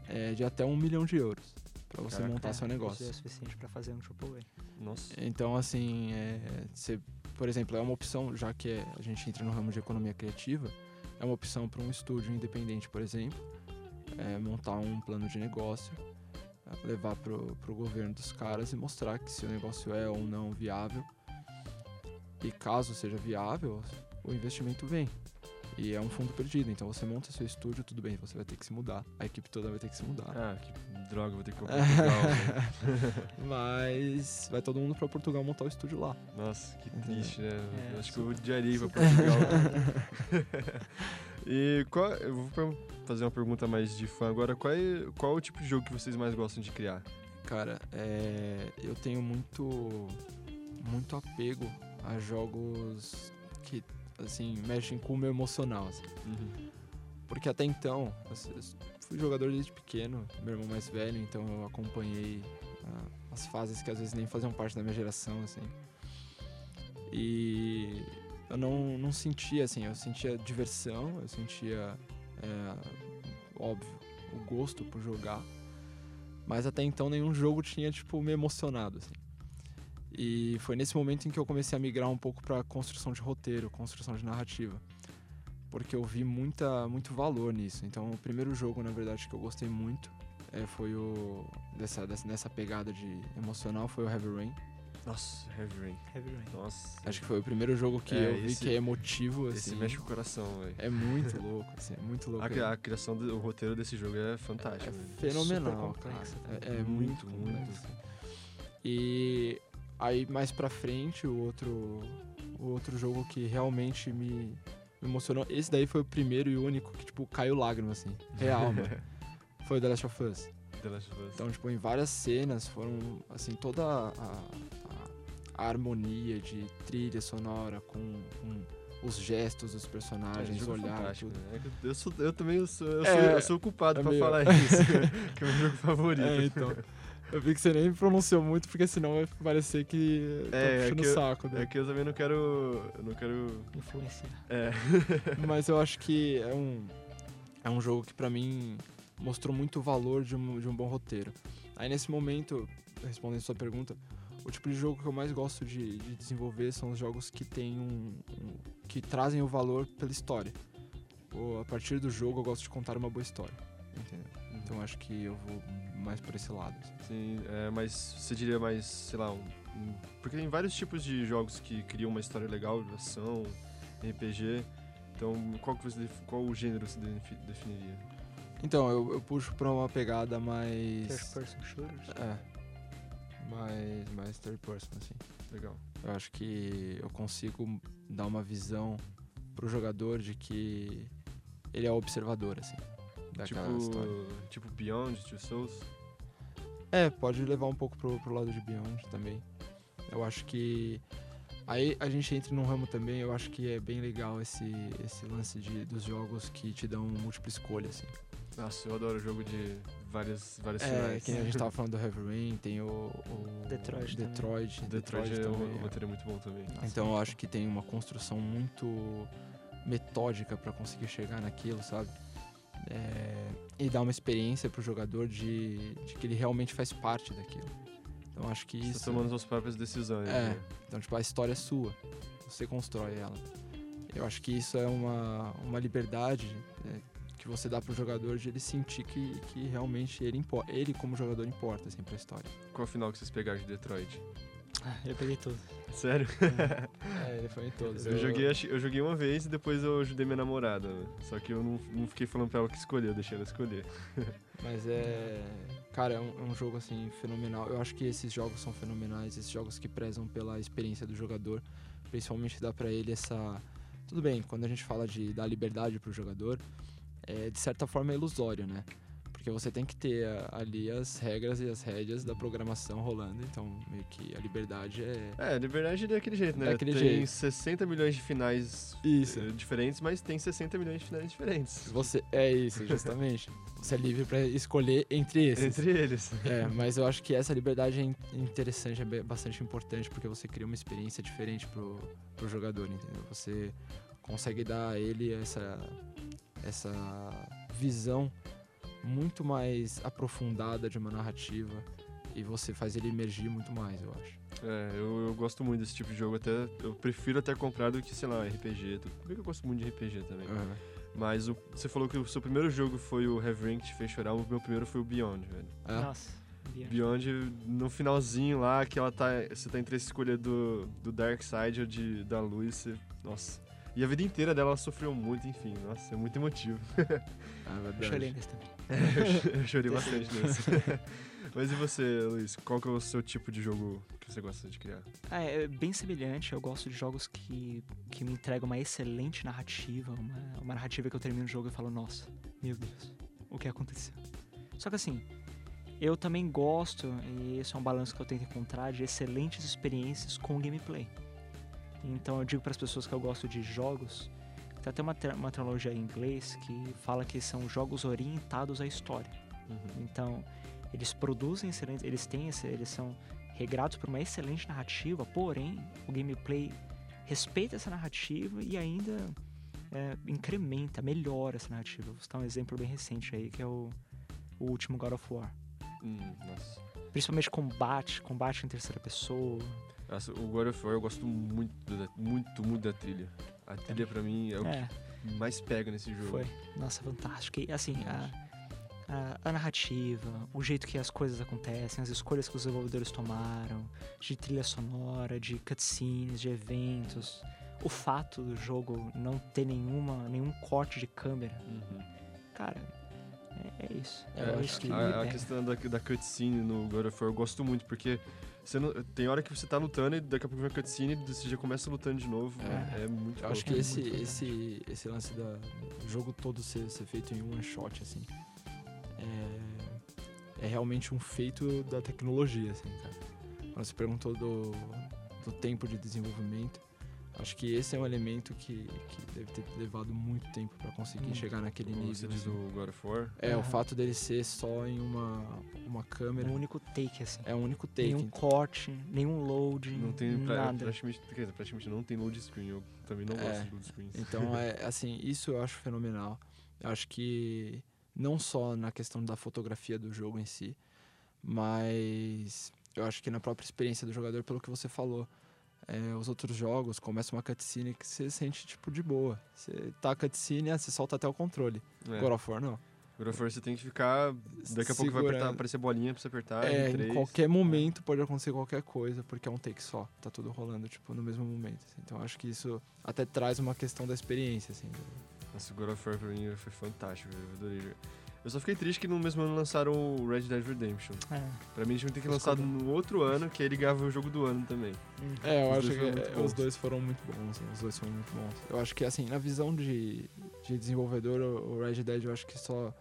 é, de até um milhão de euros para você Caraca. montar seu Isso negócio. é suficiente pra fazer um AAA. Nossa. Então, assim, é, você, por exemplo, é uma opção, já que é- a gente entra no ramo de economia criativa, é uma opção para um estúdio independente, por exemplo, é, montar um plano de negócio, é, levar pro, pro governo dos caras e mostrar que se o negócio é ou não viável. E caso seja viável, o investimento vem. E é um fundo perdido, então você monta seu estúdio, tudo bem, você vai ter que se mudar. A equipe toda vai ter que se mudar. Ah, que droga, vou ter que ir pra [LAUGHS] Portugal. né? [LAUGHS] Mas vai todo mundo pra Portugal montar o estúdio lá. Nossa, que Entendeu? triste, né? É, Eu Acho que eu super- odiaria ir pra super- [LAUGHS] Portugal. e qual, eu vou fazer uma pergunta mais de fã agora. Qual é, qual é o tipo de jogo que vocês mais gostam de criar? Cara, é, eu tenho muito, muito apego a jogos que, assim, mexem com o meu emocional, assim. Porque até então, eu eu fui jogador desde pequeno, meu irmão mais velho, então eu acompanhei ah, as fases que às vezes nem faziam parte da minha geração, assim. E eu não, não sentia, assim, eu sentia diversão, eu sentia, é, óbvio, o gosto por jogar, Mas até então nenhum jogo tinha, tipo, me emocionado, assim. E foi nesse momento em que eu comecei a migrar um pouco para construção de roteiro, construção de narrativa. Porque eu vi muita, muito valor nisso. Então, o primeiro jogo, na verdade, que eu gostei muito é, foi o. Dessa, dessa, nessa pegada de emocional foi o Heavy Rain. Nossa, Heavy Rain. Heavy Rain. Nossa. Acho que foi o primeiro jogo que É, eu vi esse- que é emotivo, assim. Esse mexe com o coração, velho. É muito louco, assim, é muito louco. A, cri- a criação do o roteiro desse jogo é fantástica. É velho. fenomenal, complexo cara. É, é muito, Muito, muito. complexo. E aí mais pra frente, o outro o outro jogo que realmente me, me emocionou, esse daí foi o primeiro e único que tipo caiu lágrima assim, real, mano. [LAUGHS] Foi o The Last of Us. The Last of Us. Então, tipo, em várias cenas foram assim toda a, a- a harmonia de trilha sonora com, com os gestos dos É, personagens, é olhar, tudo. né? É Eu, sou, eu também sou, eu, É, sou, eu sou o culpado é pra meio- falar [LAUGHS] isso. [LAUGHS] que é o meu jogo favorito. É, então. Eu vi que você nem pronunciou muito, porque senão vai parecer que tá É, é puxando que o eu- saco. É Né? que eu também não quero. Eu não quero. Influenciar. É. [LAUGHS] Mas eu acho que é um, é um jogo que pra mim mostrou muito o valor de um, de um bom roteiro. Aí nesse momento, respondendo sua pergunta, o tipo de jogo que eu mais gosto de, de desenvolver são os jogos que tem um, um- que trazem o valor pela história. Ou a partir do jogo eu gosto de contar uma boa história. Entendeu? Então eu acho que eu vou mais por esse lado. assim. Sim, é, mas você diria mais, sei lá, um, um- porque tem vários tipos de jogos que criam uma história legal, ação, RPG. Então, qual, que você, qual o gênero você defi- definiria? Então, eu, eu puxo pra uma pegada mais. First person shooters. É. Mais, mais third person, assim. Legal. Eu acho que eu consigo dar uma visão pro jogador de que ele é o observador, assim, daquela história. Tipo, tipo Beyond, Two Souls. É, pode levar um pouco pro, pro lado de Beyond também. Eu acho que. Aí a gente entra num ramo também, eu acho que é bem legal esse, esse lance de, dos jogos que te dão múltipla escolha, assim. Nossa, eu adoro jogo de várias, várias É, finais. que a gente tava [LAUGHS] falando do Heavy Rain, tem o. o Detroit também. Detroit, Detroit, é, também, o é. roteiro é muito bom também. Então eu acho que tem uma construção muito metódica pra conseguir chegar naquilo, sabe? É, e dar uma experiência pro jogador de, de que ele realmente faz parte daquilo. Então acho que Você isso. tá tomando suas próprias decisões. É. né? Então, tipo, a história é sua. Você constrói ela. Eu acho que isso é uma, uma liberdade é, que você dá pro jogador de ele sentir que, que realmente ele, ele, como jogador, importa assim, pra história. Qual final que vocês pegaram de Detroit? Ah, [LAUGHS] eu peguei tudo. Sério? É, ele foi em todos. [LAUGHS] Eu joguei, acho- eu joguei uma vez e depois eu ajudei minha namorada. né? Só que eu não, não fiquei falando pra ela que escolher, eu deixei ela escolher. [LAUGHS] Mas é. Cara, é um, é um jogo assim fenomenal. Eu acho que esses jogos são fenomenais, esses jogos que prezam pela experiência do jogador, principalmente dá pra ele essa. Tudo bem, quando a gente fala de dar liberdade pro jogador, é, de certa forma é ilusório, né? Porque você tem que ter a- ali as regras e as rédeas da programação rolando, então meio que a liberdade é. É, de verdade é daquele jeito, né? Daquele tem jeito. 60 milhões de finais Isso. eh, diferentes, mas tem 60 milhões de finais diferentes. Você, é isso, justamente. [LAUGHS] você é livre pra escolher entre esses. Entre eles. É, mas eu acho que essa liberdade é in- interessante, é bastante importante, porque você cria uma experiência diferente pro, pro jogador, entendeu? Você consegue dar a ele essa, essa visão muito mais aprofundada de uma narrativa e você faz ele emergir muito mais, eu acho. É, eu, eu gosto muito desse tipo de jogo, até eu prefiro até comprar do que, sei lá, RPG. Bem que eu gosto muito de RPG também. Aham. Mas o- você falou que o seu primeiro jogo foi o Heavy Rain que te fez chorar, o meu primeiro foi o Beyond, velho. É? Nossa. Beyond. Beyond, no finalzinho lá, que ela tá. Você tá entre a escolha do, do Dark Side ou de, da luz, você, nossa. E a vida inteira dela ela sofreu muito, enfim, nossa, é muito emotivo. [LAUGHS] É Eu verdade. chorei nesse também. [LAUGHS] eu chorei bastante nesse. [LAUGHS] Mas e você, Luiz? Qual que é o seu tipo de jogo que você gosta de criar? Ah, é bem semelhante. Eu gosto de jogos que, que me entregam uma excelente narrativa, uma, uma narrativa que eu termino o jogo e falo, nossa, meu Deus, o que aconteceu? Só que assim, eu também gosto, e esse é um balanço que eu tento encontrar, de excelentes experiências com gameplay. Então eu digo para as pessoas que eu gosto de jogos, tem até uma, uma trilogia em inglês que fala que são jogos orientados à história. Então, eles produzem excelentes, eles têm esse, eles são regrados por uma excelente narrativa, porém, o gameplay respeita essa narrativa e ainda é, incrementa, melhora essa narrativa. Vou citar um exemplo bem recente aí, que é o, o último God of War. Hum. Principalmente combate, combate em terceira pessoa. Nossa, o God of War eu gosto muito, muito, muito da trilha. A trilha pra mim é o É, que mais pega nesse jogo. foi. Nossa, fantástico. E assim, a, a, a narrativa, o jeito que as coisas acontecem, as escolhas que os desenvolvedores tomaram, de trilha sonora, de cutscenes, de eventos. O fato do jogo não ter nenhuma, nenhum corte de câmera. Uhum. Cara, é, é isso. É, É, isso que a, a pega. questão da, da cutscene no God of War eu gosto muito, porque não- tem hora que você tá lutando e daqui a pouco vem a cutscene e você já começa lutando de novo. É. É, muito Eu acho que esse, muito esse, esse lance da do jogo todo ser, ser feito em one shot, assim, é, é realmente um feito da tecnologia, assim, cara. Quando você perguntou do, do tempo de desenvolvimento, acho que esse é um elemento que, que deve ter levado muito tempo para conseguir Hum. chegar naquele nível. você diz assim. o God of War. É, o fato dele ser só em uma, uma câmera Um único take, assim. é um único take. nenhum então- corte, nenhum load, Não tem pra, nada. praticamente, quer dizer, praticamente não tem load screen. Eu também não É. gosto de load screens. Então, é [LAUGHS] assim, isso eu acho fenomenal. Eu acho que não só na questão da fotografia do jogo em si, mas eu acho que na própria experiência do jogador, pelo que você falou. É, os outros jogos começa uma cutscene que você sente tipo de boa. Você tá a cutscene, ah, você solta até o controle. É. God of War não. God of War você tem que ficar. Daqui a pouco vai apertar, Segurando. aparecer bolinha pra você apertar. É, em em três. qualquer momento pode acontecer qualquer coisa, porque é um take só. Tá tudo rolando, tipo, no mesmo momento. assim. Então acho que isso até traz uma questão da experiência, assim. Nossa, o God of War pra mim foi fantástico. Eu adorei. jogar. Eu só fiquei triste que no mesmo ano lançaram o Red Dead Redemption. É. Pra mim, eles tinham que ter lançado no outro ano, que aí ele ganhava o jogo do ano também. É, eu Os acho dois que foram muito é, bons. os dois foram muito bons. assim, Os dois foram muito bons. Eu acho que, assim, na visão de, de desenvolvedor, o o Red Dead eu acho que só,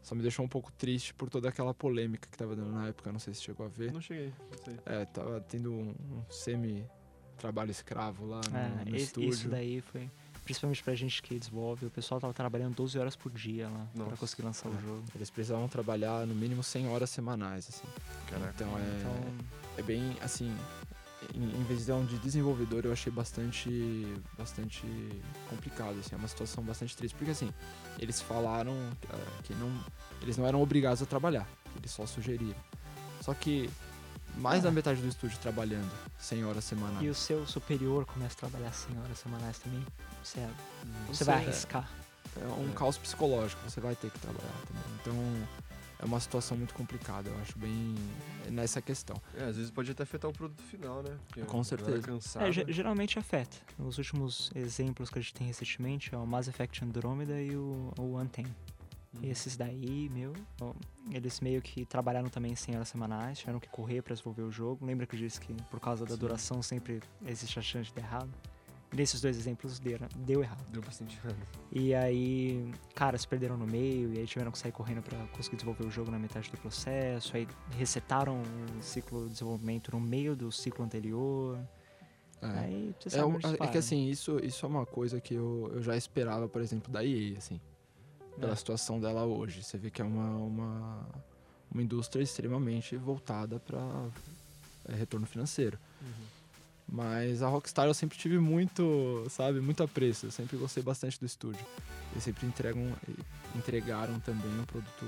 só me deixou um pouco triste por toda aquela polêmica que tava dando na época. Não sei se chegou a ver. Não cheguei, não sei. É, tava tendo um, um semi-trabalho escravo lá no, É, no esse- estúdio. isso daí foi. Principalmente pra gente que desenvolve, o pessoal tava trabalhando 12 horas por dia lá Nossa. pra conseguir lançar o É. jogo. Eles precisavam trabalhar no mínimo 100 horas semanais, assim. Caraca. Então é, Então, é bem, assim, em, em visão de desenvolvedor eu achei bastante, bastante complicado, assim, é uma situação bastante triste, porque assim, eles falaram eh, que não, eles não eram obrigados a trabalhar, eles só sugeriram. Só que mais da Ah. metade do estúdio trabalhando 100 horas semanais. e o seu superior começa a trabalhar 100 horas semanais também. Você, você Você vai é- arriscar. É um É. caos psicológico, você vai ter que trabalhar também. Então, é uma situação muito complicada, eu acho bem nessa questão. É, às vezes pode até afetar o produto final, né? Porque Com certeza. É, ge- geralmente afeta. Os últimos exemplos que a gente tem recentemente é o Mass Effect Andromeda e o, o Anthem. Uhum. Esses daí, meu, eles meio que trabalharam também 100 horas semanais, tiveram que correr pra desenvolver o jogo. Lembra que eu disse que por causa da Sim. duração sempre existe a chance de dar errado? Nesses dois exemplos deu, deu errado. Deu bastante ano. E aí, cara, se perderam no meio, e aí tiveram que sair correndo pra conseguir desenvolver o jogo na metade do processo, aí resetaram o ciclo de desenvolvimento no meio do ciclo anterior. Aí você É, sabe onde é para, que assim, isso, isso é uma coisa que eu, eu já esperava, por exemplo, da EA, assim. Pela É. situação dela hoje. Você vê que é uma, uma, uma indústria extremamente voltada para retorno financeiro. Mas a Rockstar eu sempre tive muito, sabe, muito apreço. Eu sempre gostei bastante do estúdio. Eles sempre entregam, entregaram também um produto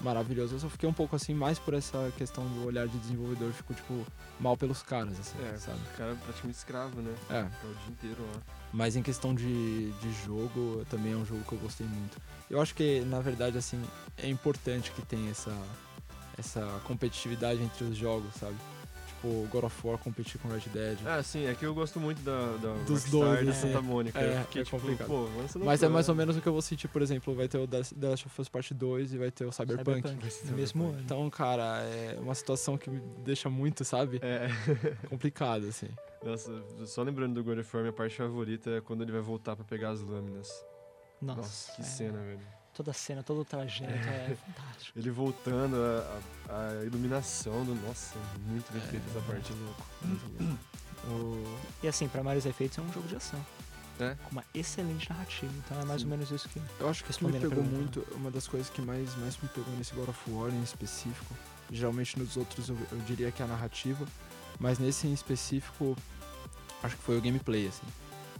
maravilhoso. Eu só fiquei um pouco assim, mais por essa questão do olhar de desenvolvedor. Fico, tipo, mal pelos caras, assim, É, sabe? o cara é praticamente escravo, né? É. Fica o dia inteiro lá. Mas em questão de, de jogo, também é um jogo que eu gostei muito. Eu acho que, na verdade, assim, é importante que tenha essa, essa competitividade entre os jogos, sabe? Tipo, God of War competir com Red Dead. Ah, sim, é que eu gosto muito da, da Dos Rockstar dois, e né? Santa Mônica. É, porque, é tipo, complicado. pô, Mas é mais ou né? menos o que eu vou sentir, por exemplo, vai ter o The Last of Us Part 2 e vai ter o Cyberpunk. no mesmo. Então, cara, é uma situação que me deixa muito, sabe? É, [LAUGHS] Complicado, assim. nossa, só lembrando do God of War, minha parte favorita é quando ele vai voltar pra pegar as lâminas. Nossa, Nossa, que é. cena, velho. Toda a cena, todo o trajeto é fantástico. Ele voltando, a, a- a iluminação do. Nossa, muito bem feita essa parte. louco. O- E assim, pra maiores efeitos, é um jogo de ação. É. Com uma excelente narrativa. Então é mais Sim. ou menos isso que. Eu acho que o que me pegou muito, uma das coisas que mais, mais me pegou nesse God of War em específico, geralmente nos outros eu, eu diria que é a narrativa, mas nesse em específico, acho que foi o gameplay, assim.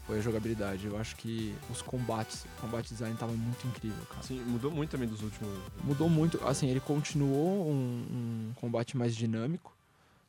Foi a jogabilidade. Eu acho que os combates, o combate design tava muito incrível, cara. Sim, mudou muito também dos últimos. Mudou muito, assim, ele continuou um, um combate mais dinâmico,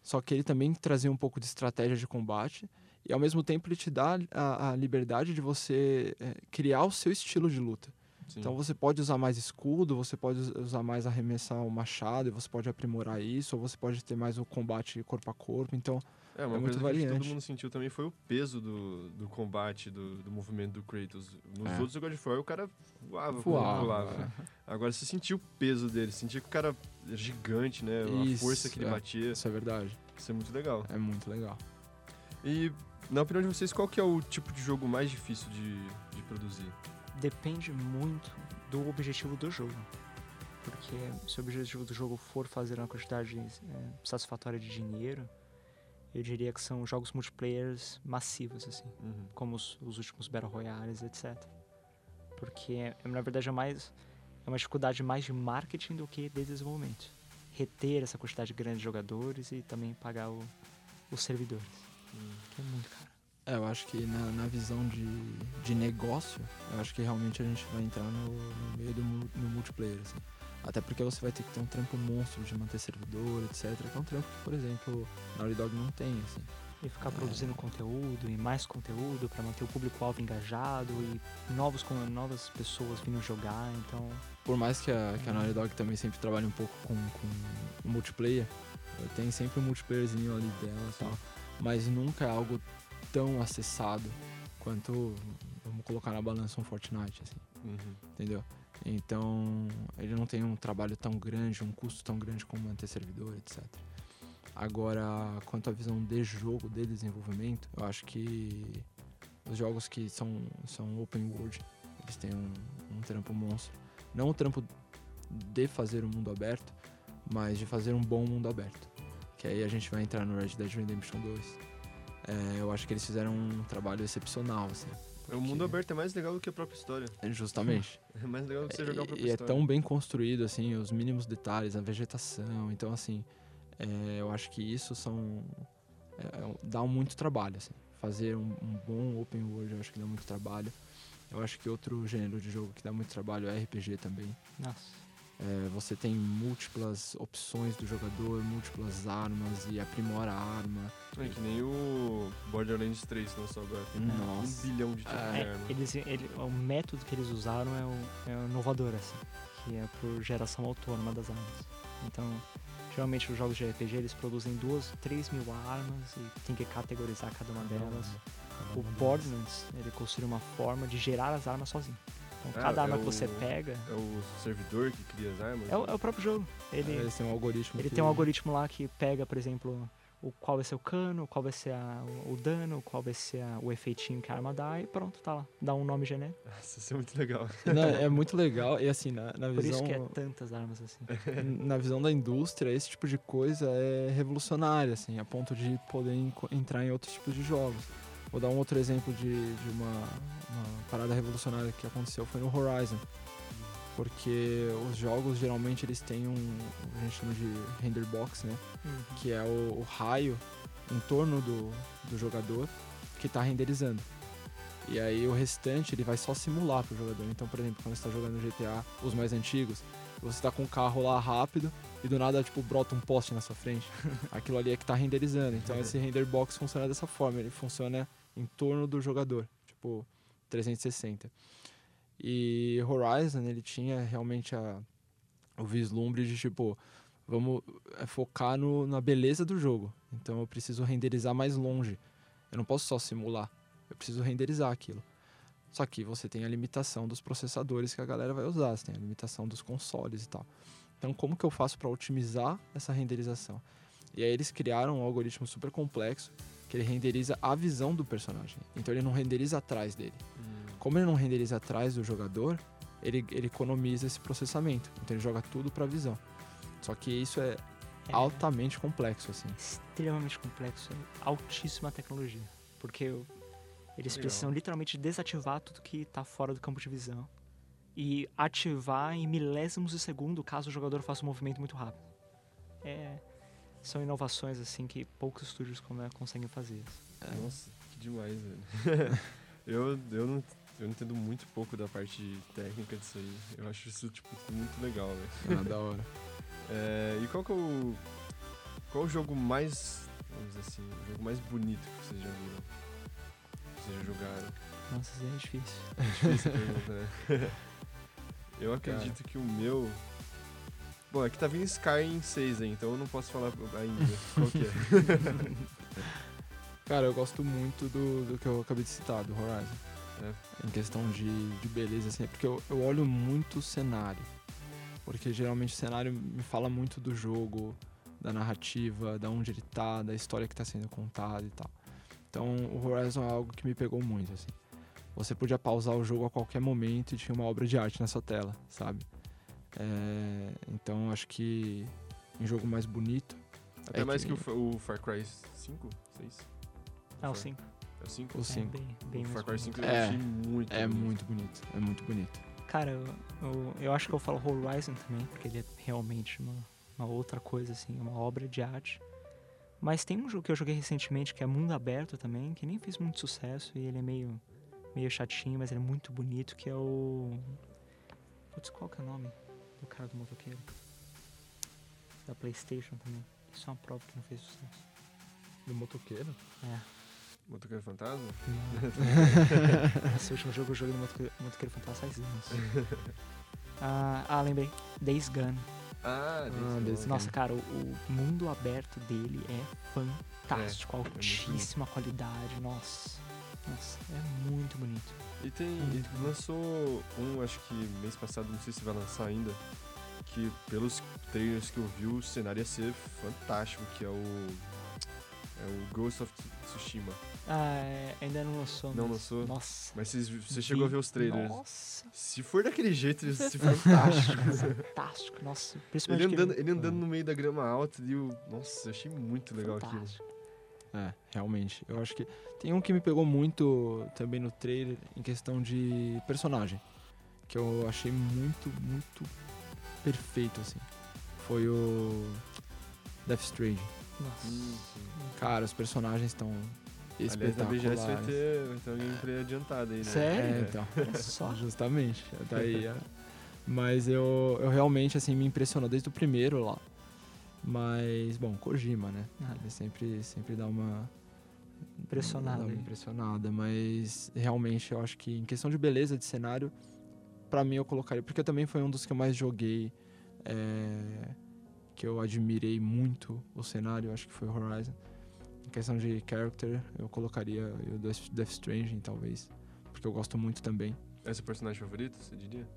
só que ele também trazia um pouco de estratégia de combate e ao mesmo tempo ele te dá a, a liberdade de você é, criar o seu estilo de luta. Sim. Então você pode usar mais escudo, você pode usar mais arremessar o machado e você pode aprimorar isso, ou você pode ter mais o combate corpo a corpo. Então é, uma é coisa que todo mundo sentiu também foi o peso do, do combate, do, do movimento do Kratos. Nos É. outros God of War o cara voava, Voava, pulava. Agora você sentiu o peso dele, sentia que o cara é gigante, né? a Isso, força que ele é. batia. isso é verdade. Isso é muito legal. É muito legal. E, na opinião de vocês, qual que é o tipo de jogo mais difícil de, de produzir? Depende muito do objetivo do jogo. Porque se o objetivo do jogo for fazer uma quantidade é, satisfatória de dinheiro, eu diria que são jogos multiplayers massivos, assim. Uhum. como os, os últimos Battle Royales, etc. Porque, é, na verdade, é mais é uma dificuldade mais de marketing do que de desenvolvimento. Reter essa quantidade grande de jogadores e também pagar o- os servidores, que é muito caro. É, eu acho que na, na visão de, de negócio, eu acho que realmente a gente vai entrar no, no meio do no multiplayer, assim. Até porque você vai ter que ter um trampo monstro de manter servidor, etc. Que é um trampo que, por exemplo, Naughty Dog não tem, assim. E ficar produzindo conteúdo e mais conteúdo para manter o público-alvo engajado e novos, com- novas pessoas vindo jogar, então... Por mais que a, que a Naughty Dog também sempre trabalhe um pouco com, com o multiplayer, tem sempre um multiplayerzinho ali dela e tal. Mas nunca é algo tão acessado quanto, vamos colocar na balança um Fortnite, assim. Uhum. entendeu? Então, ele não tem um trabalho tão grande, um custo tão grande como manter servidor, etc. Agora, quanto à visão de jogo, de desenvolvimento, eu acho que os jogos que são, são open world, eles têm um, um trampo monstro. Não o trampo de fazer um mundo aberto, mas de fazer um bom mundo aberto. Que aí a gente vai entrar no Red Dead Redemption 2. É, eu acho que eles fizeram um trabalho excepcional, assim. O mundo aberto é mais legal do que a própria história. Justamente. [LAUGHS] É mais legal do que você jogar a própria E é história. tão bem construído, assim, os mínimos detalhes, a vegetação. Então, assim, é, eu acho que isso são. é, é, dá muito trabalho, assim. Fazer um, um bom open world, eu acho que dá muito trabalho. Eu acho que outro gênero de jogo que dá muito trabalho é RPG também. Nossa. É, você tem múltiplas opções do jogador, múltiplas armas e aprimora a arma. É que nem o Borderlands 3 que lançou agora. Tem Nossa. um bilhão de tipos É, de É, arma. eles, ele, o método que eles usaram é o, é o inovador, assim, que é por geração autônoma das armas. Então, geralmente os jogos de RPG eles produzem duas, três mil armas e tem que categorizar cada uma delas. O Borderlands, ele construiu uma forma de gerar as armas sozinho. Então, Ah, cada é arma que o- você pega É o servidor que cria as armas? é o, é o próprio jogo. Ele, Eles têm um algoritmo. ele que- tem um algoritmo lá que pega, por exemplo, o qual vai ser o cano, qual vai ser a- o, o dano, qual vai ser a- o efeitinho que a arma dá e pronto, tá lá. Dá um nome genérico. Nossa, isso é muito legal. [LAUGHS] Não, é muito legal. E assim, na, na Por visão. isso que é tantas armas assim. [LAUGHS] na visão da indústria, esse tipo de coisa é revolucionário, assim, a ponto de poder entrar em outros tipos de jogos. Vou dar um outro exemplo de, de uma, uma parada revolucionária que aconteceu foi no Horizon. Porque os jogos geralmente eles têm um, a gente chama de render box, né? Que é o, o raio em torno do, do jogador que está renderizando. E aí o restante ele vai só simular pro jogador. Então, por exemplo, quando você está jogando GTA, os mais antigos, você tá com o carro lá rápido e do nada, tipo, brota um poste na sua frente. [LAUGHS] Aquilo ali é que tá renderizando. Então esse render box funciona dessa forma. Ele funciona em torno do jogador. Tipo, 360. E Horizon, ele tinha realmente a, o vislumbre de, tipo, vamos é, focar no, na beleza do jogo. Então eu preciso renderizar mais longe. Eu não posso só simular. Eu preciso renderizar aquilo. Só que você tem a limitação dos processadores que a galera vai usar, você tem a limitação dos consoles e tal. Então, como que eu faço para otimizar essa renderização? E aí eles criaram um algoritmo super complexo que ele renderiza a visão do personagem. Então ele não renderiza atrás dele. Como ele não renderiza atrás do jogador, ele, ele economiza esse processamento. Então ele joga tudo para visão. Só que isso é, É altamente complexo assim. extremamente complexo, altíssima tecnologia. Porque eles Legal. precisam literalmente desativar tudo que tá fora do campo de visão e ativar em milésimos de segundo caso o jogador faça um movimento muito rápido. É, são inovações assim que poucos estúdios como é, conseguem fazer. Nossa, que demais, velho. [LAUGHS] Eu, eu, não, eu não entendo muito pouco da parte técnica disso aí. Eu acho isso, tipo, muito legal, velho. Ah, da hora. [LAUGHS] É, e qual que é o. Qual o jogo mais. Vamos dizer assim, o jogo mais bonito que vocês já viram? Que Vocês já jogaram? Nossa, isso é difícil. É difícil a [LAUGHS] pergunta, né? Eu acredito que o meu. Bom, é que tá vindo Skyrim 6 aí, então eu não posso falar ainda. [LAUGHS] Qual que é? Cara, eu gosto muito do, do que eu acabei de citar, do Horizon. É. Em questão de, de beleza, assim, é porque eu, eu olho muito o cenário. Porque geralmente o cenário me fala muito do jogo, da narrativa, da onde ele tá, da história que tá sendo contada e tal. Então o Horizon é algo que me pegou muito, assim. Você podia pausar o jogo a qualquer momento e tinha uma obra de arte na sua tela, sabe? É, então acho que um jogo mais bonito. Até É mais que- que, o, o Far Cry 5? 6? É o Far- 5. É o 5? O É 5 bem, bem o Far Cry bonito. 5 eu É, achei muito é bonito. muito bonito, é muito bonito. Cara, eu, eu, eu acho que eu falo Horizon também, porque ele é realmente uma, uma outra coisa, assim, uma obra de arte. Mas tem um jogo que eu joguei recentemente que é Mundo Aberto também, que nem fez muito sucesso e ele é meio, meio chatinho, mas ele é muito bonito, que é o. Putz, qual que é o nome do cara do motoqueiro? Da Playstation também. Isso é uma prova que não fez sucesso. Do motoqueiro? É. Motoqueiro Fantasma? [LAUGHS] Esse último jogo eu joguei no Motoqueiro, Motoqueiro Fantasma faz anos. ah, ah, lembrei. Days Gone. Ah, Ah, desse não. Nossa, cara, o, o mundo aberto dele é fantástico. É, é altíssima qualidade. Nossa. Nossa, é muito bonito. E tem. Lançou um, acho que mês passado, não sei se vai lançar ainda. Que pelos trailers que eu vi, o cenário ia ser fantástico, que é o. É o Ghost of Tsushima. Ah, é, ainda não lançou. Não mas- lançou? Nossa. Mas você chegou a ver os trailers? Nossa. Se for daquele jeito, se for fantástico. [LAUGHS] fantástico. Nossa. Ele andando, que ele andando no meio da grama alta e eu. Nossa, eu achei muito legal aquilo. É, realmente. Eu acho que tem um que me pegou muito também no trailer em questão de personagem, que eu achei muito, muito perfeito assim. Foi o Death Stranding. Nossa. Hum. Cara, os personagens estão Aliás, na espetaculares. BGS vai ter, vai ter um gameplay adiantado aí, né? Sério? É, É. então. [LAUGHS] Só. Justamente. Daí, é. Mas eu, eu realmente, assim, me impressionou desde o primeiro lá. Mas, bom, Kojima, né? Ah. Ele sempre, sempre dá uma... Impressionado Dá uma impressionada, mas realmente eu acho que em questão de beleza de cenário, pra mim eu colocaria... Porque também foi um dos que eu mais joguei, é, que eu admirei muito o cenário, acho que foi o Horizon. Em questão de character, eu colocaria o Death Death Stranding, talvez. Porque eu gosto muito também. É seu personagem favorito, você diria?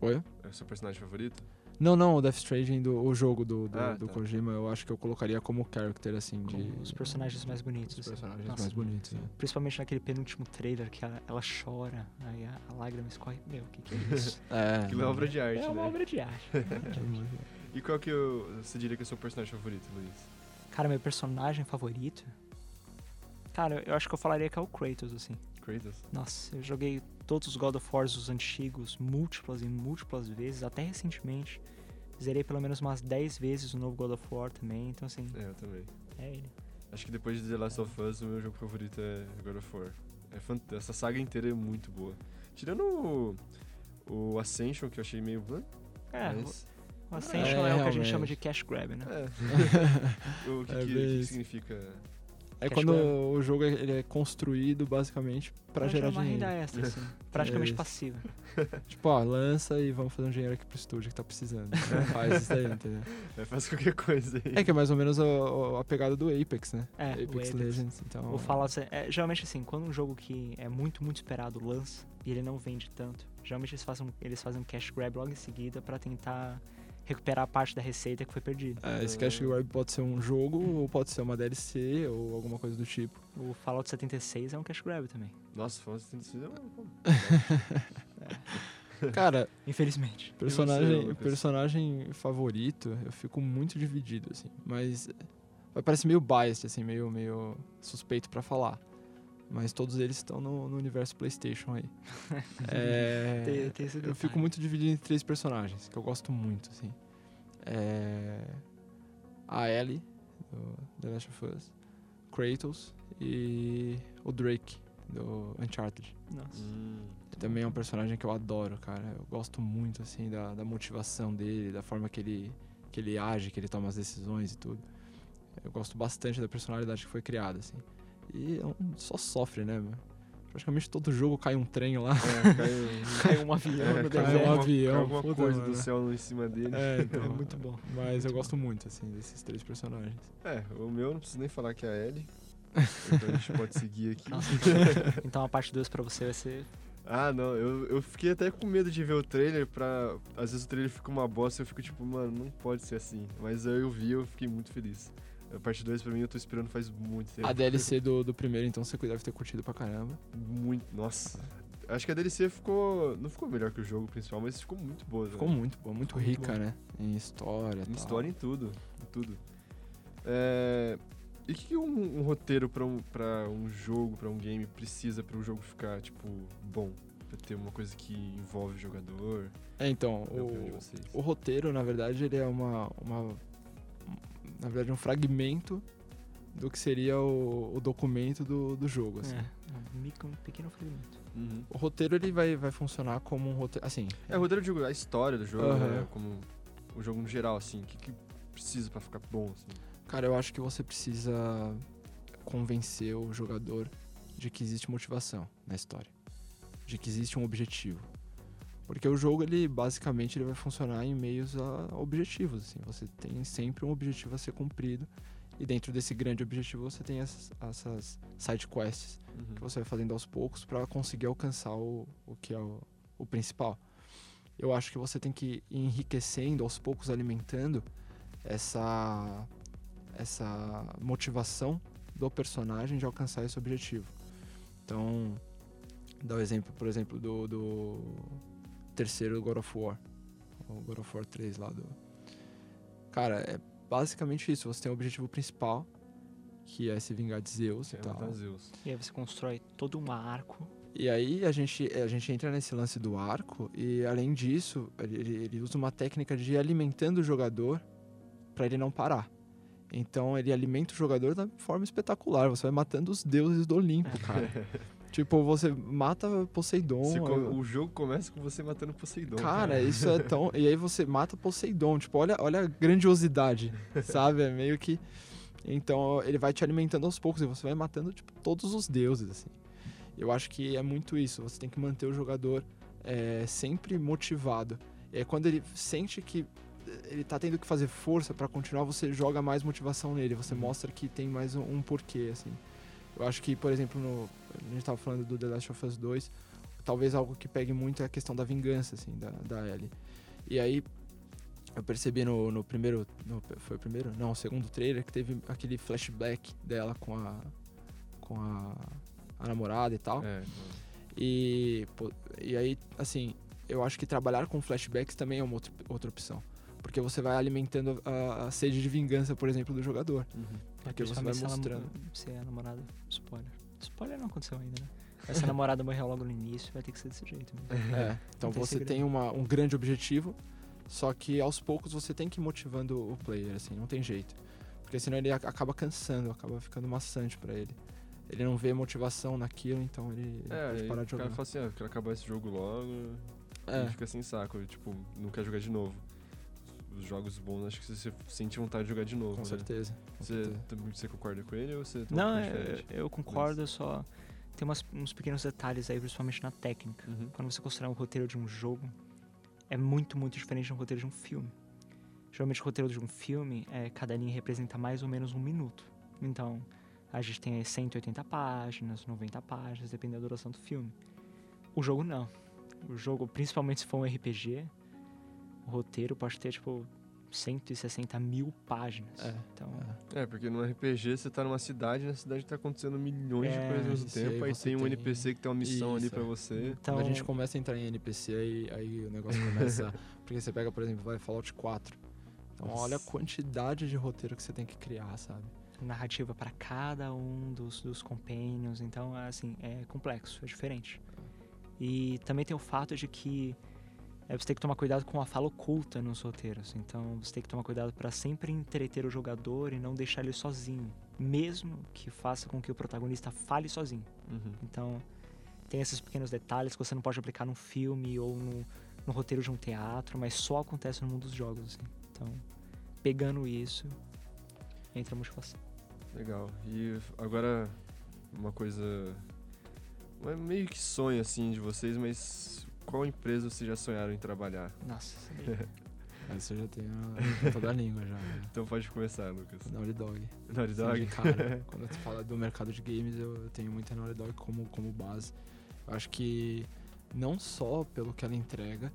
Oi? É o seu personagem favorito? Não, não, o Death Stranding, do, o jogo do, do, Ah, do tá. Kojima, eu acho que eu colocaria como character, assim, de... Com os personagens mais bonitos. Os assim. personagens Nossa, mais bonitos, né? Principalmente naquele penúltimo trailer que ela, ela chora, aí a, a lágrima escorre. Meu, o que, que é isso? [LAUGHS] É, Aquilo é obra de arte, é uma né? obra de arte. é uma obra de arte. [LAUGHS] E qual que eu, você diria que é o seu personagem favorito, Luiz? Cara, meu personagem favorito. Cara, eu acho que eu falaria que é o Kratos, assim. Kratos? Nossa, eu joguei todos os God of Wars, os antigos, múltiplas e múltiplas vezes, até recentemente. Zerei pelo menos umas 10 vezes o novo God of War também, então assim, É, eu também. é ele. Acho que depois de The Last of Us, o meu jogo favorito é God of War. É fant... Essa saga inteira é muito boa. Tirando o, o Ascension, que eu achei meio... É, mas... o Ascension É, é, o que a gente chama de cash grab, né? É. [LAUGHS] o que, É que- bem que isso. significa... É Cash quando o jogo é- ele é construído basicamente pra gerar uma dinheiro. renda extra, assim. [LAUGHS] Praticamente isso. passiva. [LAUGHS] Tipo, ó, lança e vamos fazer um dinheiro aqui pro estúdio que tá precisando. [LAUGHS] Faz isso aí, entendeu? É, faz qualquer coisa aí. É que é mais ou menos a, a- pegada do Apex, né? É, o Apex, Apex. Legends, então... O Fallout, é, geralmente assim, quando um jogo que é muito, muito esperado lança e ele não vende tanto, geralmente eles fazem, eles fazem um cash grab logo em seguida pra tentar recuperar a parte da receita que foi perdida. É, esse Cash Grab pode ser um jogo, ou pode ser uma DLC, ou alguma coisa do tipo. O Fallout 76 é um cash grab também, Nossa, Fallout 76 é um... [LAUGHS] Cara, infelizmente. personagem, Lucas? personagem favorito, eu fico muito dividido, assim. Mas vai parecer meio biased, assim, meio, meio suspeito pra falar. Mas todos eles estão no, no universo PlayStation aí. [LAUGHS] É, Tem- tem esse eu fico muito dividido em três personagens, que eu gosto muito, assim. É, a Ellie, do The Last of Us, Kratos e o Drake, do Uncharted. Nossa. Hum, Também é um personagem que eu adoro, cara. Eu gosto muito, assim, da, da motivação dele, da forma que ele, que ele age, que ele toma as decisões e tudo. Eu gosto bastante da personalidade que foi criada, assim. E é só sofre, né? Praticamente todo jogo cai um trem lá. é, [LAUGHS] caiu, Caiu um avião é, no caiu um alguma- avião, alguma puta, coisa mano. do céu em cima dele. É, [LAUGHS] então, É muito bom. Mas eu gosto muito, assim, desses três personagens. É, o meu não preciso nem falar que é a Ellie. [LAUGHS] Então a gente pode seguir aqui. Nossa, então, então a parte 2 pra você vai ser. Ah, não, eu, eu fiquei até com medo de ver o trailer pra. Às vezes o trailer fica uma bosta e eu fico tipo, mano, não pode ser assim. Mas aí eu vi eu fiquei muito feliz. A parte 2 pra mim eu tô esperando faz muito tempo. A DLC do, do primeiro, então, você deve ter curtido pra caramba. Muito. Nossa. Acho que a DLC ficou. Não ficou melhor que o jogo principal, mas ficou muito boa. Ficou né? muito boa, muito Ficou rica, né? Em história Em tal. história em tudo. Em tudo. É, E o que, um, um roteiro pra um, pra um jogo, pra um game, precisa pra um jogo ficar, tipo, bom? Pra ter uma coisa que envolve o jogador? É, então, o, o roteiro, na verdade, ele é uma, uma. Na verdade, um fragmento do que seria o, o documento do, do jogo, assim. É, um, micro, um pequeno fragmento. Uhum. O roteiro, ele vai, vai funcionar como um roteiro. Assim. É, o roteiro de jogo, a história do jogo, Aham. né? Como o jogo no geral, assim. O que, que precisa pra ficar bom, assim? Cara, eu acho que você precisa convencer o jogador de que existe motivação na história, de que existe um objetivo. Porque o jogo, ele basicamente ele vai funcionar em meios a objetivos, assim. Você tem sempre um objetivo a ser cumprido e dentro desse grande objetivo você tem essas, essas side quests Uhum. que você vai fazendo aos poucos para conseguir alcançar o, o que é o, o principal. Eu acho que você tem que ir enriquecendo aos poucos, alimentando essa essa motivação do personagem de alcançar esse objetivo. Então, dá o exemplo, por exemplo, do, do terceiro God of War, o God of War 3 lá do. Cara, é basicamente isso. Você tem o objetivo principal, que é se vingar de Zeus e É, tal. Zeus. E aí você constrói todo um arco. E aí a gente, a gente entra nesse lance do arco e além disso, ele, ele- ele usa uma técnica de ir alimentando o jogador para ele não parar. Então ele alimenta o jogador da forma espetacular. Você vai matando os deuses do Olimpo, cara. [LAUGHS] tipo, você mata Poseidon. Se co- eu- o jogo começa com você matando Poseidon. Cara, isso é tão. [LAUGHS] E aí você mata Poseidon. Tipo, olha, olha a grandiosidade, sabe? É meio que. Então ele vai te alimentando aos poucos e você vai matando, tipo, todos os deuses, assim. Eu acho que é muito isso. Você tem que manter o jogador é, sempre motivado. E aí, quando ele sente que ele tá tendo que fazer força pra continuar, você joga mais motivação nele. Você mostra que tem mais um, um porquê, assim. Eu acho que, por exemplo, no, a gente tava falando do The Last of Us 2, talvez algo que pegue muito é a questão da vingança, assim, da, da Ellie. E aí, eu percebi no, no primeiro. no- foi o primeiro? Não, o segundo trailer, que teve aquele flashback dela com a. com a, a namorada e tal. É, E, pô, e aí, assim, eu acho que trabalhar com flashbacks também é uma outra, outra opção. Porque você vai alimentando a, a sede de vingança, por exemplo, do jogador. uhum. Porque você vai se mostrando. Se a namorada. Spoiler. Spoiler não aconteceu ainda, né? Mas se a namorada morreu logo no início, vai ter que ser desse jeito mesmo. É, então tem você segredo. tem uma, um grande objetivo, só que aos poucos você tem que ir motivando o player, assim, não tem jeito. Porque senão ele ac- acaba cansando, acaba ficando maçante pra ele. Ele não vê motivação naquilo, então ele, ele É, pode parar o de cara jogar. fala assim, ah, eu quero acabar esse jogo logo. É. E fica sem saco, tipo, não quer jogar de novo. Os jogos bons, acho que você sente vontade de jogar de novo. Com né? certeza. com Você, certeza. também- você concorda com ele ou você tem Não, uma é- opinião diferente? eu concordo, só. Tem umas- uns pequenos detalhes aí, principalmente na técnica. Uhum. Quando você constrói um roteiro de um jogo, é muito, muito diferente de um roteiro de um filme. Geralmente o roteiro de um filme, é, cada linha representa mais ou menos um minuto. Então, a gente tem aí 180 páginas, 90 páginas, dependendo da duração do filme. O jogo não. O jogo, principalmente se for um RPG, o roteiro pode ter, tipo, 160 mil páginas. É, Então, É, porque no RPG você tá numa cidade e na cidade tá acontecendo milhões de É, coisas ao mesmo e tempo. aí Aí tem um tem- NPC que tem uma missão ali Isso, pra é. você. então Quando a gente começa a entrar em NPC, aí, aí o negócio [LAUGHS] começa. porque você pega, por exemplo, vai Fallout 4. Então Nossa. olha a quantidade de roteiro que você tem que criar, sabe? narrativa para cada um dos, dos companions, então assim, é complexo, é diferente. E também tem o fato de que é, você tem que tomar cuidado com a fala oculta nos roteiros, então você tem que tomar cuidado para sempre entreter o jogador e não deixar ele sozinho. mesmo que faça com que o protagonista fale sozinho. Uhum. Então, tem esses pequenos detalhes que você não pode aplicar num filme ou no, no roteiro de um teatro, mas só acontece no mundo dos jogos. Assim. Então, pegando isso, entra a motivação. Legal. E agora, uma coisa. é meio que sonho assim de vocês, mas qual empresa vocês já sonharam em trabalhar? Nossa, Isso [LAUGHS] eu já tenho na ponta da língua já. né? Então pode começar, Lucas. Naughty Dog. Naughty Dog? cara. [LAUGHS] Quando tu fala do mercado de games, eu tenho muita Naughty Dog como, como base. Eu acho que não só pelo que ela entrega,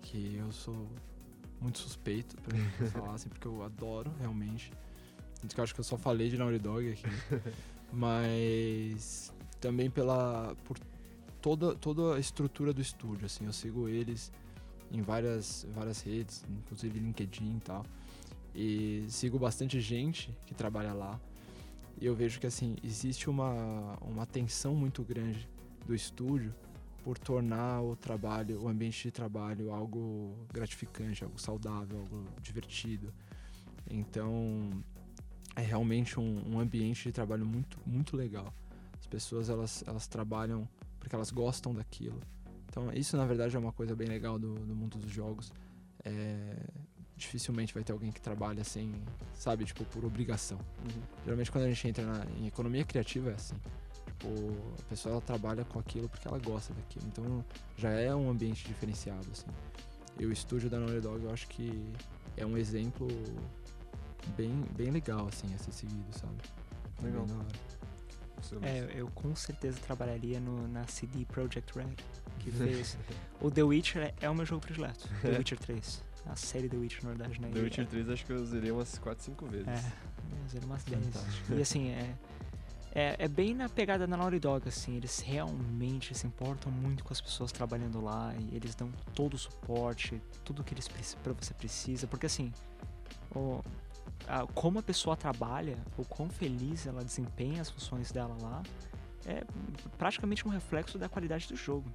que eu sou muito suspeito pra [LAUGHS] falar, assim, porque eu adoro realmente. Tanto que eu acho que eu só falei de Naughty Dog aqui. Mas também pela por toda, toda a estrutura do estúdio, assim, eu sigo eles em várias, várias redes, inclusive LinkedIn e tal. E sigo bastante gente que trabalha lá. E eu vejo que assim, existe uma, uma tensão muito grande do estúdio por tornar o trabalho, o ambiente de trabalho algo gratificante, algo saudável, algo divertido. Então, é realmente um, um ambiente de trabalho muito, muito legal. As pessoas, elas, elas trabalham porque elas gostam daquilo. Então, isso na verdade é uma coisa bem legal do, do mundo dos jogos. É, dificilmente vai ter alguém que trabalha sem, sabe, tipo, por obrigação. Uhum. Geralmente quando a gente entra na, em economia criativa é assim. Tipo, a pessoa trabalha com aquilo porque ela gosta daquilo. Então já é um ambiente diferenciado, assim. E o estúdio da Naughty Dog eu acho que é um exemplo bem, bem legal, assim, a ser seguido, sabe? É bem É, eu com certeza trabalharia no, na CD Projekt Red, que [LAUGHS] fez. o The Witcher é, o meu jogo predileto. [LAUGHS] The Witcher 3. A série The Witcher, na verdade, né? The E Witcher 3 acho que eu zerei umas 4, 5 vezes. É, eu zerei umas 10. Fantástico. E assim, é, é, é bem na pegada da Naughty Dog, assim, eles realmente se importam muito com as pessoas trabalhando lá e eles dão todo o suporte, tudo que eles pra você precisa, porque assim, o- a- como a pessoa trabalha, o quão feliz ela desempenha as funções dela lá, é praticamente um reflexo da qualidade do jogo.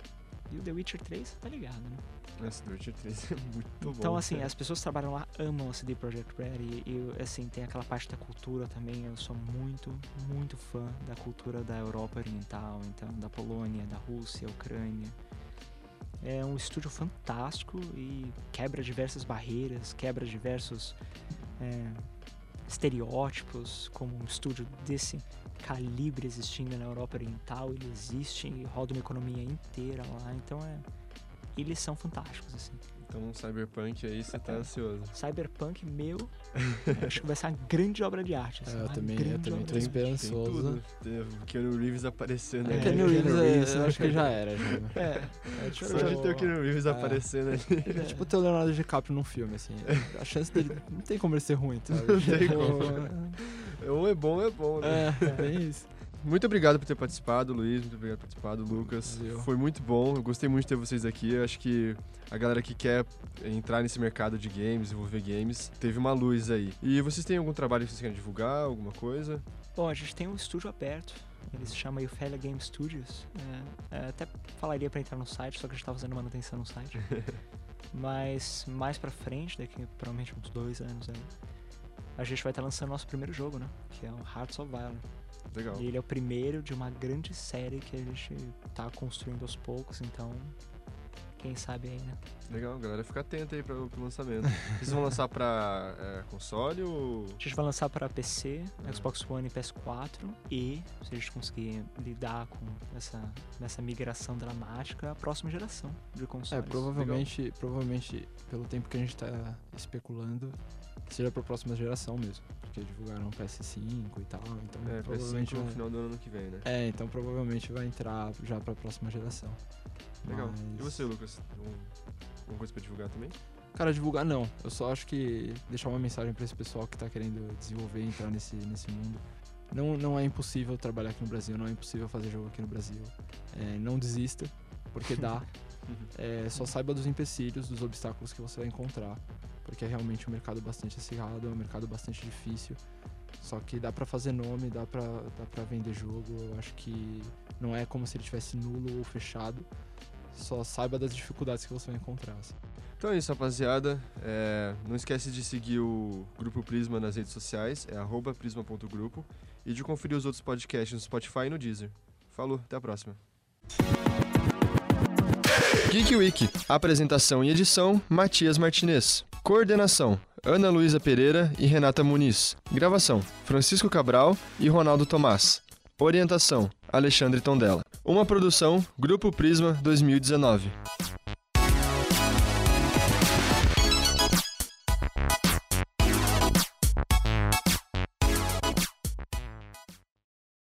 E o The Witcher 3, você tá ligado, né? Nossa, The Witcher 3 é muito bom. Então, assim, cara. as pessoas que trabalham lá amam a CD Projekt Red e, e, assim, tem aquela parte da cultura também. Eu sou muito, muito fã da cultura da Europa Oriental, então, da Polônia, da Rússia, Ucrânia. É um estúdio fantástico e quebra diversas barreiras, quebra diversos é, estereótipos, como um estúdio desse calibre existindo na Europa Oriental, ele existe e roda uma economia inteira lá, então é eles são fantásticos assim. Então, um Cyberpunk aí você tá É. ansioso. Cyberpunk meu, [LAUGHS] acho que vai ser uma grande obra de arte. assim, É, eu também- eu também tô esperançoso. tudo. Tem o Keanu Reeves aparecendo É, ali. Keanu Reeves, eu é- acho que já era, já. É, é tipo, Só de ter o Keanu Reeves É. aparecendo ali. É tipo ter o Leonardo DiCaprio num filme, assim. A chance dele. Não tem como ele ser ruim, sabe? [LAUGHS] Não tem Tipo, Ou é bom, ou é bom, né? É, bem isso. Muito obrigado por ter participado, Luiz. Muito obrigado por ter participado, Lucas. Foi muito bom. Eu gostei muito de ter vocês aqui. Eu acho que a galera que quer entrar nesse mercado de games, desenvolver games, teve uma luz aí. E vocês têm algum trabalho que vocês querem divulgar? Alguma coisa? Bom, a gente tem um estúdio aberto. Ele se chama Eufelia Game Studios. É, é, até falaria pra entrar no site, só que a gente tá fazendo manutenção no site. [LAUGHS] Mas mais pra frente, daqui provavelmente uns dois anos aí, a gente vai estar lançando nosso primeiro jogo, né? Que é o Hearts of Valor. Legal. E ele é o primeiro de uma grande série que a gente tá construindo aos poucos, então quem sabe aí, né? Legal, galera. Fica atenta aí pro, pro lançamento. Vocês vão lançar pra é, console ou. A gente vai lançar para PC, Ah. Xbox One e PS4 e, se a gente conseguir lidar com essa, essa migração dramática, a próxima geração de É, consoles. provavelmente, provavelmente, pelo tempo que a gente tá especulando, seja pra próxima geração mesmo. Porque divulgaram o PS5 e tal, então É, PS5 provavelmente no vai... final do ano que vem, né? É, então provavelmente vai entrar já pra próxima geração. Legal. Mas- E você, Lucas? Um- Alguma coisa pra divulgar também? Cara, divulgar não. Eu só acho que deixar uma mensagem pra esse pessoal que tá querendo desenvolver entrar nesse, nesse mundo. Não, não é impossível trabalhar aqui no Brasil, não é impossível fazer jogo aqui no Brasil. É, não desista, porque dá. [LAUGHS] É, só saiba dos empecilhos, dos obstáculos que você vai encontrar. Porque é realmente um mercado bastante acirrado, é um mercado bastante difícil. Só que dá pra fazer nome, dá pra, dá pra vender jogo. Eu acho que não é como se ele tivesse nulo ou fechado. Só saiba das dificuldades que você vai encontrar. assim. Então é isso, rapaziada. É, não esquece de seguir o Grupo Prisma nas redes sociais, é prisma.grupo, e de conferir os outros podcasts no Spotify e no Deezer. Falou, até a próxima. Geek Week. Apresentação e edição: Matias Martinez. Coordenação: Ana Luísa Pereira e Renata Muniz. Gravação: Francisco Cabral e Ronaldo Tomás. Orientação: Alexandre Tondela. Uma produção Grupo Prisma 2019.